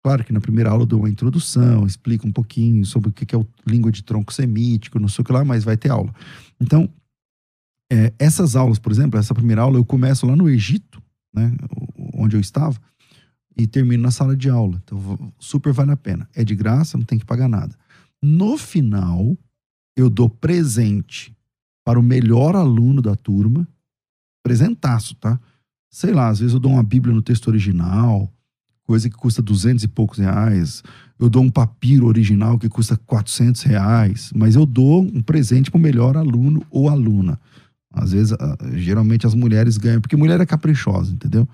Claro que na primeira aula eu dou uma introdução, explico um pouquinho sobre o que é o língua de tronco semítico, não sei o que lá, mas vai ter aula. Então, é, essas aulas, por exemplo, essa primeira aula eu começo lá no Egito, né, onde eu estava, e termino na sala de aula. Então, super vale a pena. É de graça, não tem que pagar nada. No final, eu dou presente para o melhor aluno da turma, presentaço, tá? Sei lá, às vezes eu dou uma Bíblia no texto original, coisa que custa duzentos e poucos reais. Eu dou um papiro original que custa 400 reais, mas eu dou um presente para o melhor aluno ou aluna. Às vezes, geralmente as mulheres ganham, porque mulher é caprichosa, entendeu?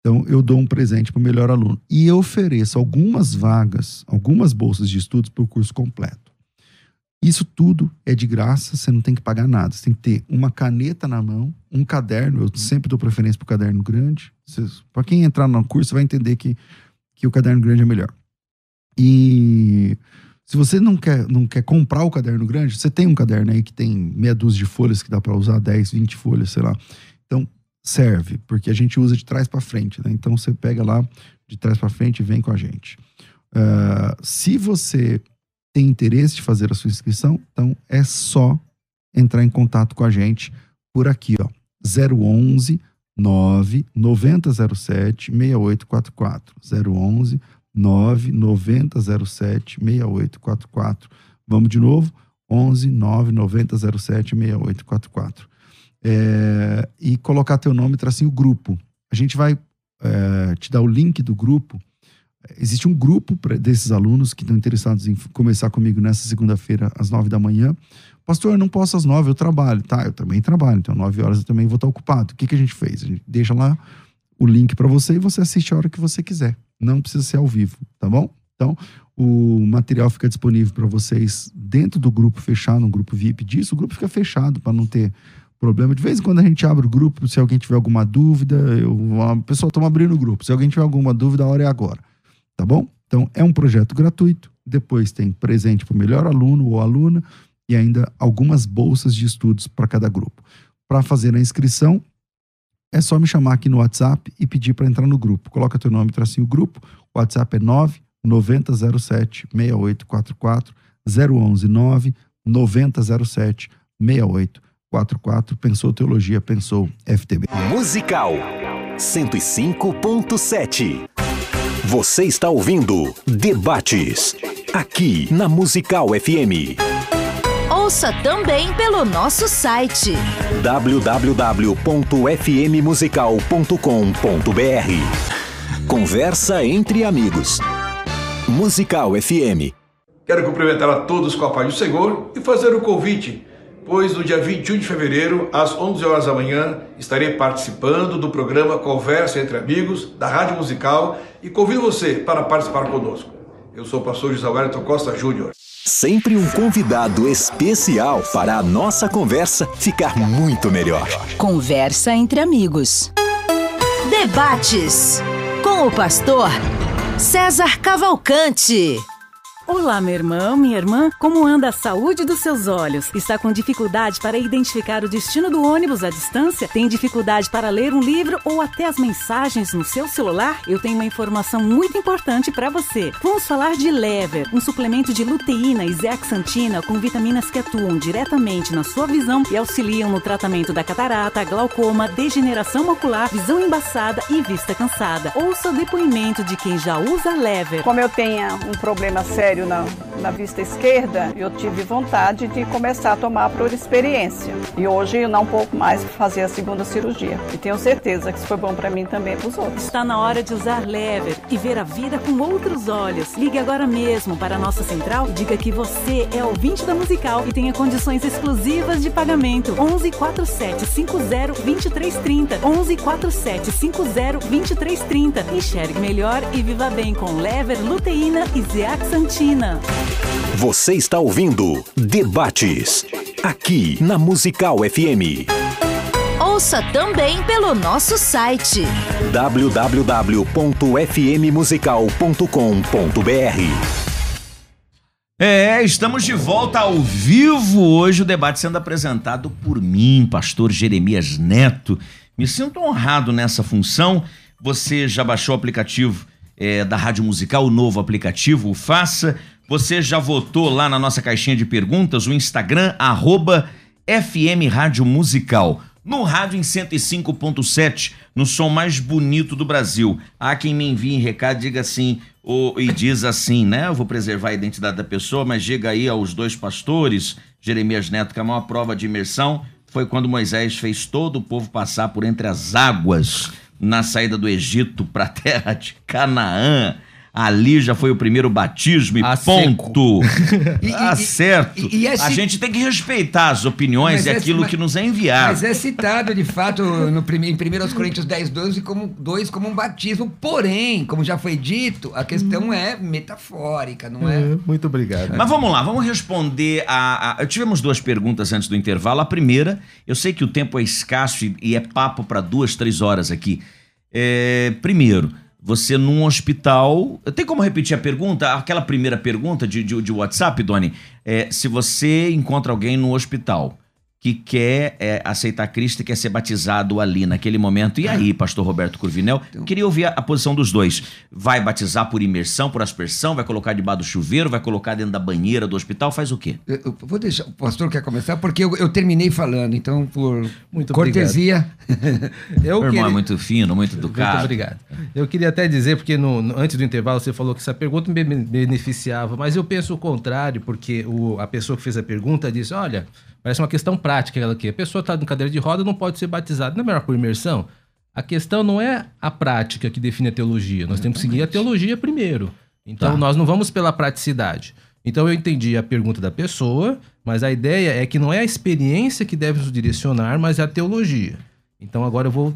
Então, eu dou um presente para o melhor aluno. E eu ofereço algumas vagas, algumas bolsas de estudos para o curso completo. Isso tudo é de graça, você não tem que pagar nada. Você tem que ter uma caneta na mão, um caderno. Eu sempre dou preferência para o caderno grande. Para quem entrar no curso, vai entender que, que o caderno grande é melhor. E se você não quer, não quer comprar o caderno grande, você tem um caderno aí que tem meia dúzia de folhas que dá para usar, 10, 20 folhas, sei lá. Então, serve, porque a gente usa de trás para frente, né? Então, você pega lá de trás para frente e vem com a gente. Ah, se você tem interesse de fazer a sua inscrição, então é só entrar em contato com a gente por aqui, ó. 011 9 9007 6844. 011 9 9007 6844. Vamos de novo? 11 9 9007 6844. É, e colocar teu nome e tracinho grupo. A gente vai é, te dar o link do grupo. Existe um grupo desses alunos que estão interessados em começar comigo nessa segunda-feira, às nove da manhã. Pastor, eu não posso às nove, eu trabalho. Tá, eu também trabalho, então nove horas eu também vou estar ocupado. O que, que a gente fez? A gente deixa lá o link para você e você assiste a hora que você quiser. Não precisa ser ao vivo, tá bom? Então, o material fica disponível para vocês dentro do grupo fechado, um grupo VIP disso. O grupo fica fechado para não ter problema. De vez em quando a gente abre o grupo, se alguém tiver alguma dúvida, eu, a pessoa abrindo o grupo. Se alguém tiver alguma dúvida, a hora é agora. Tá bom? Então, é um projeto gratuito. Depois tem presente para o melhor aluno ou aluna. e ainda algumas bolsas de estudos para cada grupo. Para fazer a inscrição, é só me chamar aqui no WhatsApp e pedir para entrar no grupo. Coloca teu nome, tracinho grupo. O WhatsApp é 9 9007 6844 011 9 9007 6844. Pensou Teologia, pensou FTB. Musical 105.7. Você está ouvindo Debates aqui na Musical FM. Ouça também pelo nosso site www.fmmusical.com.br. Conversa entre amigos. Musical FM. Quero cumprimentar a todos com a paz do Senhor e fazer o convite, pois no dia 21 de fevereiro, às 11 horas da manhã, estarei participando do programa Conversa entre Amigos da Rádio Musical e convido você para participar conosco. Eu sou o pastor José Wellington Costa Júnior. Sempre um convidado especial para a nossa conversa ficar muito melhor. Conversa entre amigos. Debates com o pastor César Cavalcante. Olá, meu irmão, minha irmã. Como anda a saúde dos seus olhos? Está com dificuldade para identificar o destino do ônibus à distância? Tem dificuldade para ler um livro ou até as mensagens no seu celular? Eu tenho uma informação muito importante para você. Vamos falar de Lever, um suplemento de luteína e zeaxantina com vitaminas que atuam diretamente na sua visão e auxiliam no tratamento da catarata, glaucoma, degeneração ocular, visão embaçada e vista cansada. Ouça o depoimento de quem já usa Lever. Como eu tenho um problema sério na, na vista esquerda, eu tive vontade de começar a tomar por experiência. E hoje eu não pouco mais fazer a segunda cirurgia. E tenho certeza que isso foi bom para mim também para os outros. Está na hora de usar Lever e ver a vida com outros olhos. Ligue agora mesmo para a nossa central diga que você é ouvinte da Musical e tenha condições exclusivas de pagamento. 11 47 50 2330. 11 47 50 2330. Enxergue melhor e viva bem com Lever, luteína e zeaxantina. Você está ouvindo Debates aqui na Musical FM. Ouça também pelo nosso site www.fmmusical.com.br. É, estamos de volta ao vivo hoje, o debate sendo apresentado por mim, pastor Jeremias Neto. Me sinto honrado nessa função. Você já baixou o aplicativo é, da Rádio Musical, o novo aplicativo, o Faça. Você já votou lá na nossa caixinha de perguntas, o Instagram, arroba FM Rádio Musical. No rádio em 105.7, no som mais bonito do Brasil. Há quem me envie em recado diga assim, ou, e diz assim, né? Eu vou preservar a identidade da pessoa, mas diga aí aos dois pastores, Jeremias Neto, que a maior prova de imersão foi quando Moisés fez todo o povo passar por entre as águas na saída do Egito para a terra de Canaã. Ali já foi o primeiro batismo e A ponto. E- tá e- certo. e- e esse- A gente tem que respeitar as opiniões Mas e é- aquilo mas- que nos é enviado. Mas é citado, de fato, no em 1 Coríntios 10, 12, como, 2 como um batismo. Porém, como já foi dito, a questão é metafórica, não é? Muito obrigado. Mas vamos lá, vamos responder a, a- Tivemos duas perguntas antes do intervalo. A primeira, eu sei que o tempo é escasso e, e é papo para duas, três horas aqui. É, primeiro, você num hospital. Tem como repetir a pergunta? Aquela primeira pergunta de, de, de WhatsApp, Doni? É, se você encontra alguém no hospital que quer é, aceitar Cristo e quer ser batizado ali naquele momento. E aí, pastor Roberto Curvinel? Queria ouvir a, a posição dos dois. Vai batizar por imersão, por aspersão? Vai colocar debaixo do chuveiro? Vai colocar dentro da banheira do hospital? Faz o quê? Eu, eu vou deixar. O pastor quer começar, porque eu, eu terminei falando, então, por Muito cortesia. Eu Meu irmão queria- é muito fino, muito Muito educado. obrigado. Eu queria até dizer, porque no- no- antes do intervalo você falou que essa pergunta me be- beneficiava, mas eu penso o contrário, porque o- a pessoa que fez a pergunta disse: olha, parece uma questão prática ela aqui. A pessoa está em cadeira de roda não pode ser batizada. Não é melhor por imersão? A questão não é a prática que define a teologia. Nós temos que seguir a teologia primeiro. Então Tá. nós não vamos pela praticidade. Então eu entendi a pergunta da pessoa, mas a ideia é que não é a experiência que deve nos direcionar, mas é a teologia. Então agora eu vou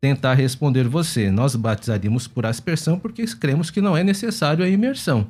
tentar responder você. Nós batizaríamos por aspersão porque cremos que não é necessário a imersão.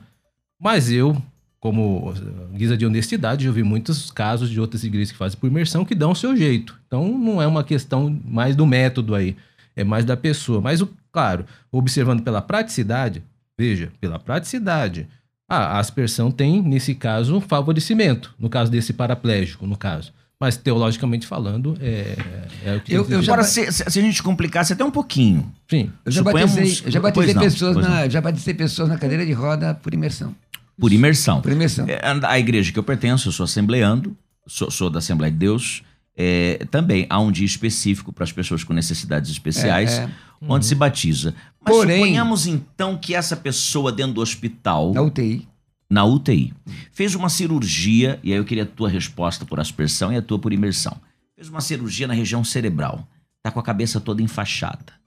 Mas eu, como guisa de honestidade, eu vi muitos casos de outras igrejas que fazem por imersão que dão o seu jeito. Então não é uma questão mais do método aí, é mais da pessoa. Mas, claro, observando pela praticidade, veja, pela praticidade, a aspersão tem, nesse caso, favorecimento, no caso desse paraplégico, no caso. Mas, teologicamente falando, é, é o que... Eu- eu já se, se- a gente complicasse até um pouquinho. Sim. Eu já Suponhamos- batizei, eu já batizei não, pessoas pois na, não. já batizei pessoas na cadeira de roda por imersão. Por imersão. Por imersão. É, A igreja que eu pertenço, eu sou assembleando, sou, sou da Assembleia de Deus. é, também há um dia específico para as pessoas com necessidades especiais, É, é. onde se batiza. Mas Porém- suponhamos então que essa pessoa dentro do hospital, Na UTI. na UTI, fez uma cirurgia, e aí eu queria a tua resposta por aspersão e a tua por imersão. Fez uma cirurgia na região cerebral, tá com a cabeça toda enfaixada.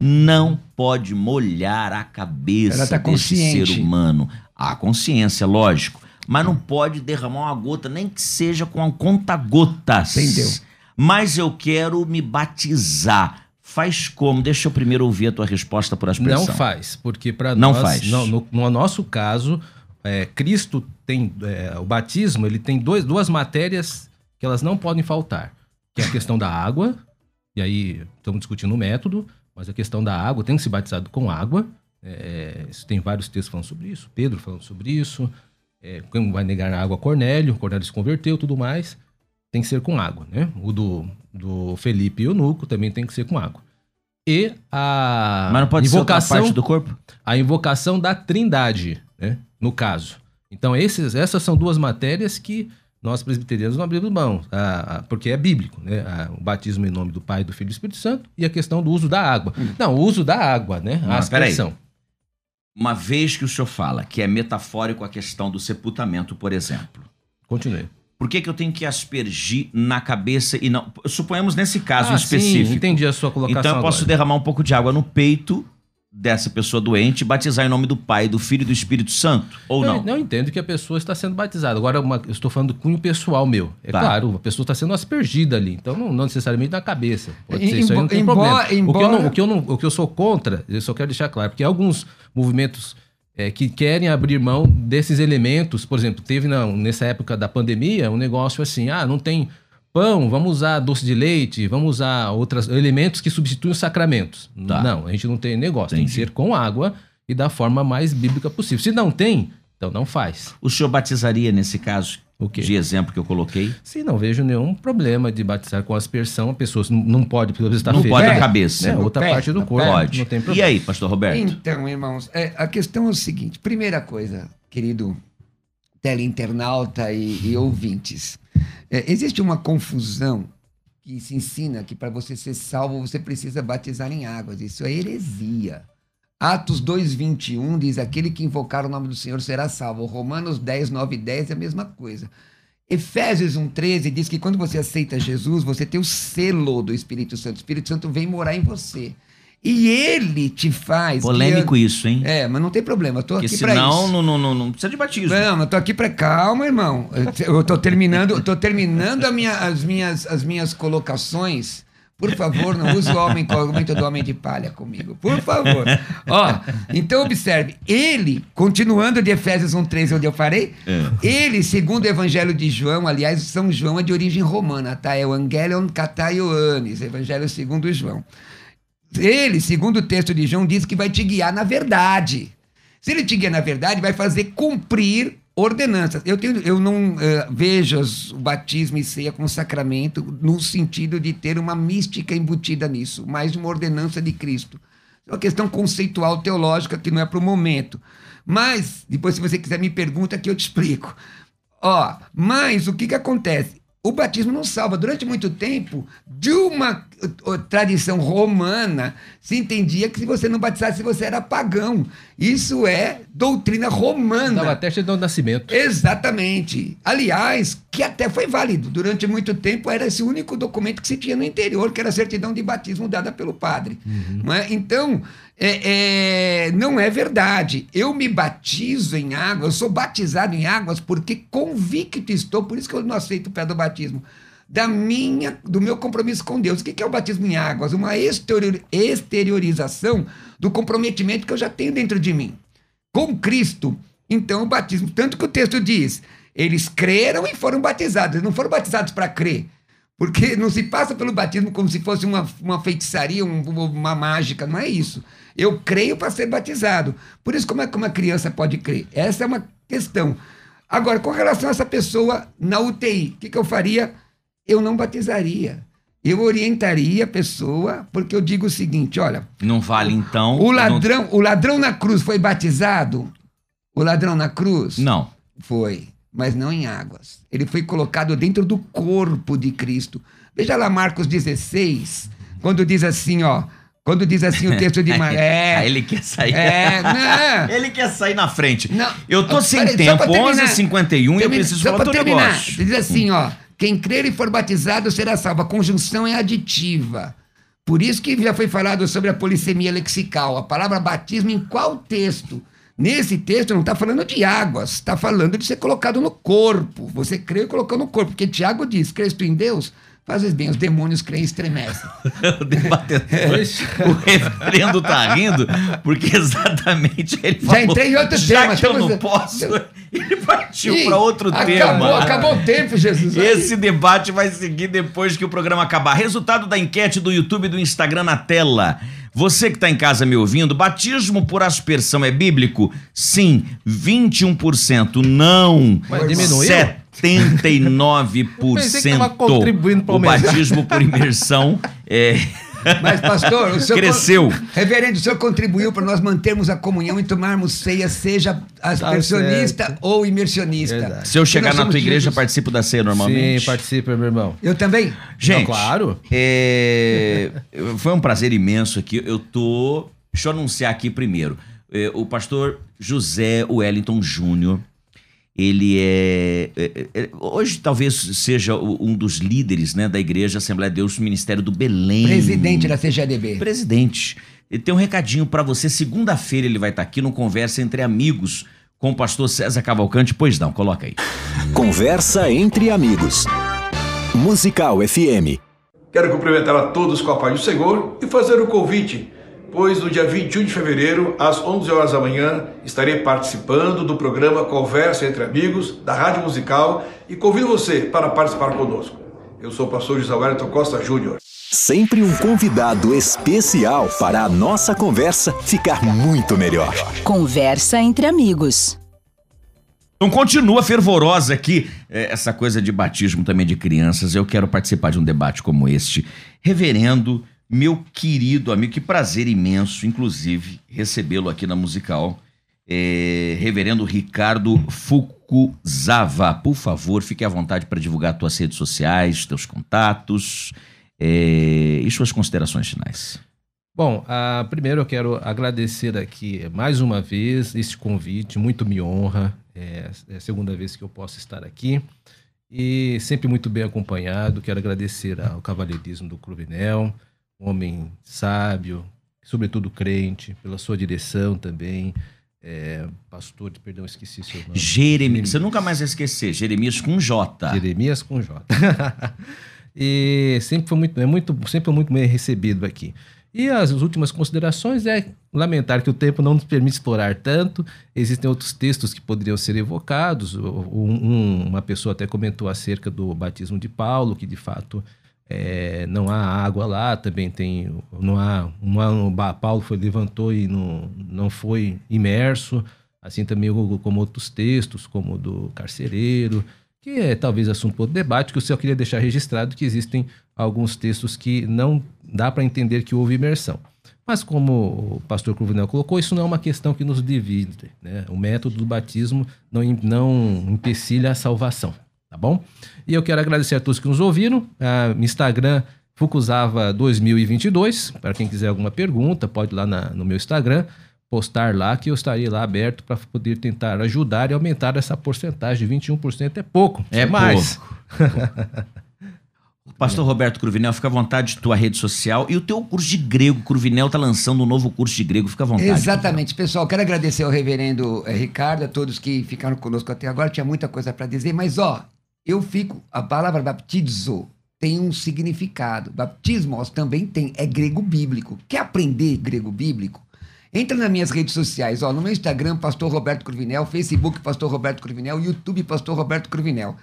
Não pode molhar a cabeça tá desse consciente. ser humano. Há consciência, lógico. Mas não pode derramar uma gota, nem que seja com um conta-gotas. Entendeu. Mas eu quero me batizar. Faz como? Deixa eu primeiro ouvir a tua resposta por aspersão. Não faz, porque para Não nós, faz. não, no, no nosso caso, é, Cristo tem é, o batismo, ele tem dois, duas matérias que elas não podem faltar, que é a questão da água. E aí estamos discutindo o método, mas a questão da água tem que ser batizado com água. É, isso tem vários textos falando sobre isso, Pedro falando sobre isso. É, quem vai negar a água? Cornélio, Cornélio se converteu, tudo mais. Tem que ser com água, né? O do, do Felipe e Eunuco também tem que ser com água. E a Mas não pode ser invocação parte do corpo? a invocação da Trindade, né? No caso. Então, esses, essas são duas matérias que nós presbiterianos não abrimos mão, a- a- porque é bíblico, né? A- o batismo em nome do Pai, do Filho e do Espírito Santo e a questão do uso da água. Não, o uso da água, né? A mas peraí. Uma vez que o senhor fala que é metafórico a questão do sepultamento, por exemplo. Continue. Por que, que eu tenho que aspergir na cabeça e não. Suponhamos nesse caso Ah, específico. Sim, entendi a sua colocação Então eu posso agora. derramar um pouco de água no peito dessa pessoa doente batizar em nome do Pai, do Filho e do Espírito Santo? Ou eu, não? não entendo que a pessoa está sendo batizada. Agora, uma- eu estou falando do cunho pessoal meu. É Tá. claro, a pessoa está sendo aspergida ali. Então, não, não necessariamente na cabeça. Pode Em- ser, isso aí não tem embora- problema. O, que eu não, embora- o, que eu não- o que eu sou contra, eu só quero deixar claro, porque alguns movimentos é, que querem abrir mão desses elementos, por exemplo, teve na- nessa época da pandemia um negócio assim, ah, não tem pão, vamos usar doce de leite, vamos usar outros elementos que substituem os sacramentos. Tá. Não, a gente não tem negócio, tem que Entendi. ser com água e da forma mais bíblica possível. Se não tem, então não faz. O senhor batizaria nesse caso O quê? de exemplo que eu coloquei? Sim, não vejo nenhum problema de batizar com aspersão. A pessoa não- não pode, menos está não feio. pode É, na cabeça. Né? Outra pé, parte do corpo. Pode. Não tem E problema. aí, pastor Roberto? Então, irmãos, é, a questão é o seguinte: primeira coisa, querido teleinternauta e, e ouvintes, é, existe uma confusão que se ensina que para você ser salvo você precisa batizar em águas. Isso é heresia. Atos 2,21 diz: aquele que invocar o nome do Senhor será salvo. Romanos 10, 9 e 10 é a mesma coisa. Efésios 1,13 diz que quando você aceita Jesus, você tem o selo do Espírito Santo. O Espírito Santo vem morar em você. E ele te faz. Polêmico isso, hein? É, mas não tem problema. Eu tô Porque aqui para senão isso. não, não, não, não precisa de batismo. Não, mas eu tô aqui para calma, irmão. Eu- tô terminando, eu tô terminando a minha- as, minhas, as minhas colocações. Por favor, não use o homem com o argumento do homem de palha comigo. Por favor. Ó, então observe, ele, continuando de Efésios 1:13 onde eu parei, ele, segundo o Evangelho de João, aliás, São João é de origem romana, tá? É o Evangelion Kata Ioannis, Evangelho segundo João. Ele, segundo o texto de João, diz que vai te guiar na verdade. Se ele te guiar na verdade, vai fazer cumprir ordenanças. Eu, tenho, eu não eh, vejo as- o batismo e ceia como sacramento no sentido de ter uma mística embutida nisso, mais uma ordenança de Cristo. É uma questão conceitual teológica que não é para o momento. Mas, depois, se você quiser me pergunta, que eu te explico. Ó, mas o que, que acontece? O batismo não salva. Durante muito tempo, de uma tradição romana, se entendia que se você não batizasse, você era pagão. Isso é doutrina romana. Dava até certidão de nascimento. Exatamente. Aliás, que até foi válido. Durante muito tempo era esse único documento que se tinha no interior, que era a certidão de batismo dada pelo padre. Não é? Então, é- é, não é verdade. Eu me batizo em água, eu sou batizado em águas porque convicto estou, por isso que eu não aceito o pé do batismo. Da minha, do meu compromisso com Deus. O que é o batismo em águas? Uma exterior- exteriorização do comprometimento que eu já tenho dentro de mim com Cristo. Então, o batismo, tanto que o texto diz, eles creram e foram batizados, eles não foram batizados para crer. Porque não se passa pelo batismo como se fosse uma, uma feitiçaria, um- uma mágica, não é isso. Eu creio para ser batizado. Por isso, como é que uma criança pode crer? Essa é uma questão. Agora, com relação a essa pessoa na UTI, o que, que eu faria? Eu não batizaria. Eu orientaria a pessoa, porque eu digo o seguinte: olha. Não vale então. O ladrão, não... o ladrão na cruz foi batizado? O ladrão na cruz? Não. Foi, mas não em águas. Ele foi colocado dentro do corpo de Cristo. Veja lá Marcos 16, quando diz assim, ó. Quando diz assim o texto de É, ele quer sair. É, não. ele quer sair na frente. Não. Eu tô sem Peraí, tempo, 11h51 e eu preciso só falar outro terminar. negócio. Diz assim, ó. Quem crer e for batizado será salvo. A conjunção é aditiva. Por isso que já foi falado sobre a polissemia lexical. A palavra batismo em qual texto? Nesse texto não está falando de águas, está falando de ser colocado no corpo. Você crê e colocou no corpo. Porque Tiago diz: crês tu em Deus? Fazes bem, os demônios creem e estremecem. o debatedor, o reverendo tá rindo, porque exatamente ele falou... Já entrei em outro já tema. que eu não posso, ele partiu para outro acabou, tema. Acabou o tempo, Jesus. Esse debate vai seguir depois que o programa acabar. Resultado da enquete do YouTube e do Instagram na tela. Você que está em casa me ouvindo, batismo por aspersão é bíblico? Sim, 21%. Não. Mas diminuiu? 79%. contribuindo para o batismo por imersão é. Mas, pastor, o senhor. Cresceu. Reverendo, o senhor contribuiu para nós mantermos a comunhão e tomarmos ceia, seja aspersionista certo. ou imersionista. Verdade. Se eu chegar na tua igreja, ditos- participo da ceia normalmente? Sim, participa, meu irmão. Eu também? Gente, Não, claro. é, foi um prazer imenso aqui. Eu tô. Deixa eu anunciar aqui primeiro. É, o pastor José Wellington Júnior. Ele é, é- é- Hoje talvez seja um dos líderes né, da Igreja Assembleia de Deus, Ministério do Belém. Presidente da CGADB. Presidente. Ele tem um recadinho pra você. Segunda-feira ele vai estar aqui no Conversa Entre Amigos com o pastor César Cavalcante. Pois não, coloca aí. Conversa entre amigos. Musical FM. Quero cumprimentar a todos com a paz do Senhor e fazer o convite, pois no dia 21 de fevereiro, às 11 horas da manhã, estarei participando do programa Conversa entre Amigos da Rádio Musical e convido você para participar conosco. Eu sou o pastor José Wellington Costa Júnior. Sempre um convidado especial para a nossa conversa ficar muito melhor. Conversa entre amigos. Então continua fervorosa aqui é, essa coisa de batismo também de crianças. Eu quero participar de um debate como este. Reverendo, meu querido amigo, que prazer imenso, inclusive, recebê-lo aqui na Musical. É, Reverendo Ricardo Fukuzava, por favor, fique à vontade para divulgar tuas redes sociais, teus contatos é, e suas considerações finais. Bom, ah, primeiro eu quero agradecer aqui mais uma vez este convite, muito me honra. É, é a segunda vez que eu posso estar aqui e sempre muito bem acompanhado. Quero agradecer ao cavalheirismo do Cruvinel, um homem sábio, sobretudo crente, pela sua direção também. É, pastor, perdão, esqueci seu nome. Jeremias, você nunca mais vai esquecer, Jeremias com J. Jeremias com J. e sempre foi muito, é muito, sempre foi muito bem recebido aqui. E as últimas considerações é lamentar que o tempo não nos permite explorar tanto. Existem outros textos que poderiam ser evocados. Um- um- uma pessoa até comentou acerca do batismo de Paulo, que de fato é, não há água lá, também tem. Não há. Um ba- Paulo foi, levantou e não, não foi imerso. Assim também como outros textos, como o do carcereiro, que é talvez assunto para debate, que eu só queria deixar registrado que existem alguns textos que não dá para entender que houve imersão. Mas como o pastor Cruvinel colocou, isso não é uma questão que nos divide. Né? O método do batismo não, não empecilha a salvação, tá bom? E eu quero agradecer a todos que nos ouviram. Ah, Instagram, Fucusava 2022. Para quem quiser alguma pergunta, pode ir lá na- no meu Instagram, postar lá, que eu estarei lá aberto para poder tentar ajudar e aumentar essa porcentagem. 21% é pouco. É mais. Pastor Roberto Cruvinel, fica à vontade, tua rede social e o teu curso de grego. Cruvinel tá lançando um novo curso de grego, fica à vontade. Exatamente. Pessoal, quero agradecer ao reverendo eh, Ricardo, a todos que ficaram conosco até agora. Tinha muita coisa para dizer, mas ó, eu fico. A palavra baptizo tem um significado. Baptismos também tem, é grego bíblico. Quer aprender grego bíblico? Entra nas minhas redes sociais, ó, no meu Instagram, Pastor Roberto Cruvinel, Facebook, Pastor Roberto Cruvinel, YouTube, Pastor Roberto Cruvinel.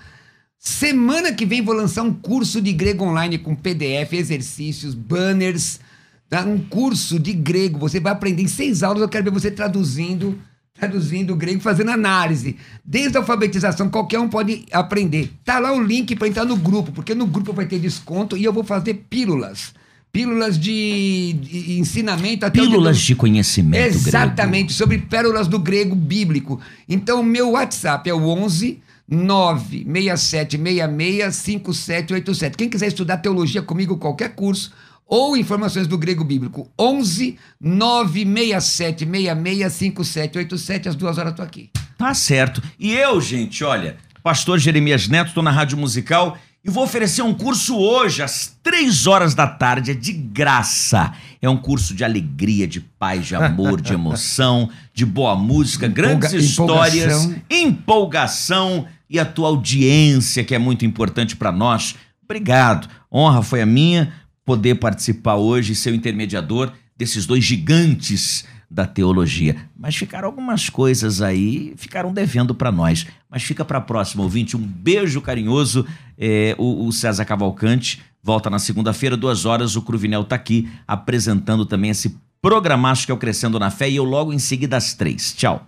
Semana que vem vou lançar um curso de grego online com PDF, exercícios, banners, tá? um curso de grego. Você vai aprender em seis aulas. Eu quero ver você traduzindo traduzindo o grego, fazendo análise. Desde a alfabetização, qualquer um pode aprender. Tá lá o link para entrar no grupo, porque no grupo vai ter desconto e eu vou fazer pílulas. Pílulas de, de ensinamento até Pílulas de conhecimento Exatamente, sobre pérolas do grego bíblico. Então, meu WhatsApp é o 11 96766 5787. Quem quiser estudar teologia comigo, qualquer curso, ou informações do grego bíblico, 11 96766 5787. Às duas horas eu tô aqui. Tá certo. E eu, gente, olha, pastor Jeremias Neto, tô na Rádio Musical e vou oferecer um curso hoje, às três horas da tarde, é de graça. É um curso de alegria, de paz, de amor, de emoção, de boa música, grandes Empolga- histórias, empolgação. empolgação e a tua audiência, que é muito importante para nós. Obrigado. Honra foi a minha poder participar hoje e ser o intermediador desses dois gigantes da teologia. Mas ficaram algumas coisas aí, ficaram devendo para nós. Mas fica para a próxima, ouvinte. Um beijo carinhoso. É, o, o César Cavalcante volta na segunda-feira, duas horas. O Cruvinel tá aqui apresentando também esse programaço que é o Crescendo na Fé. E eu logo em seguida às três. Tchau.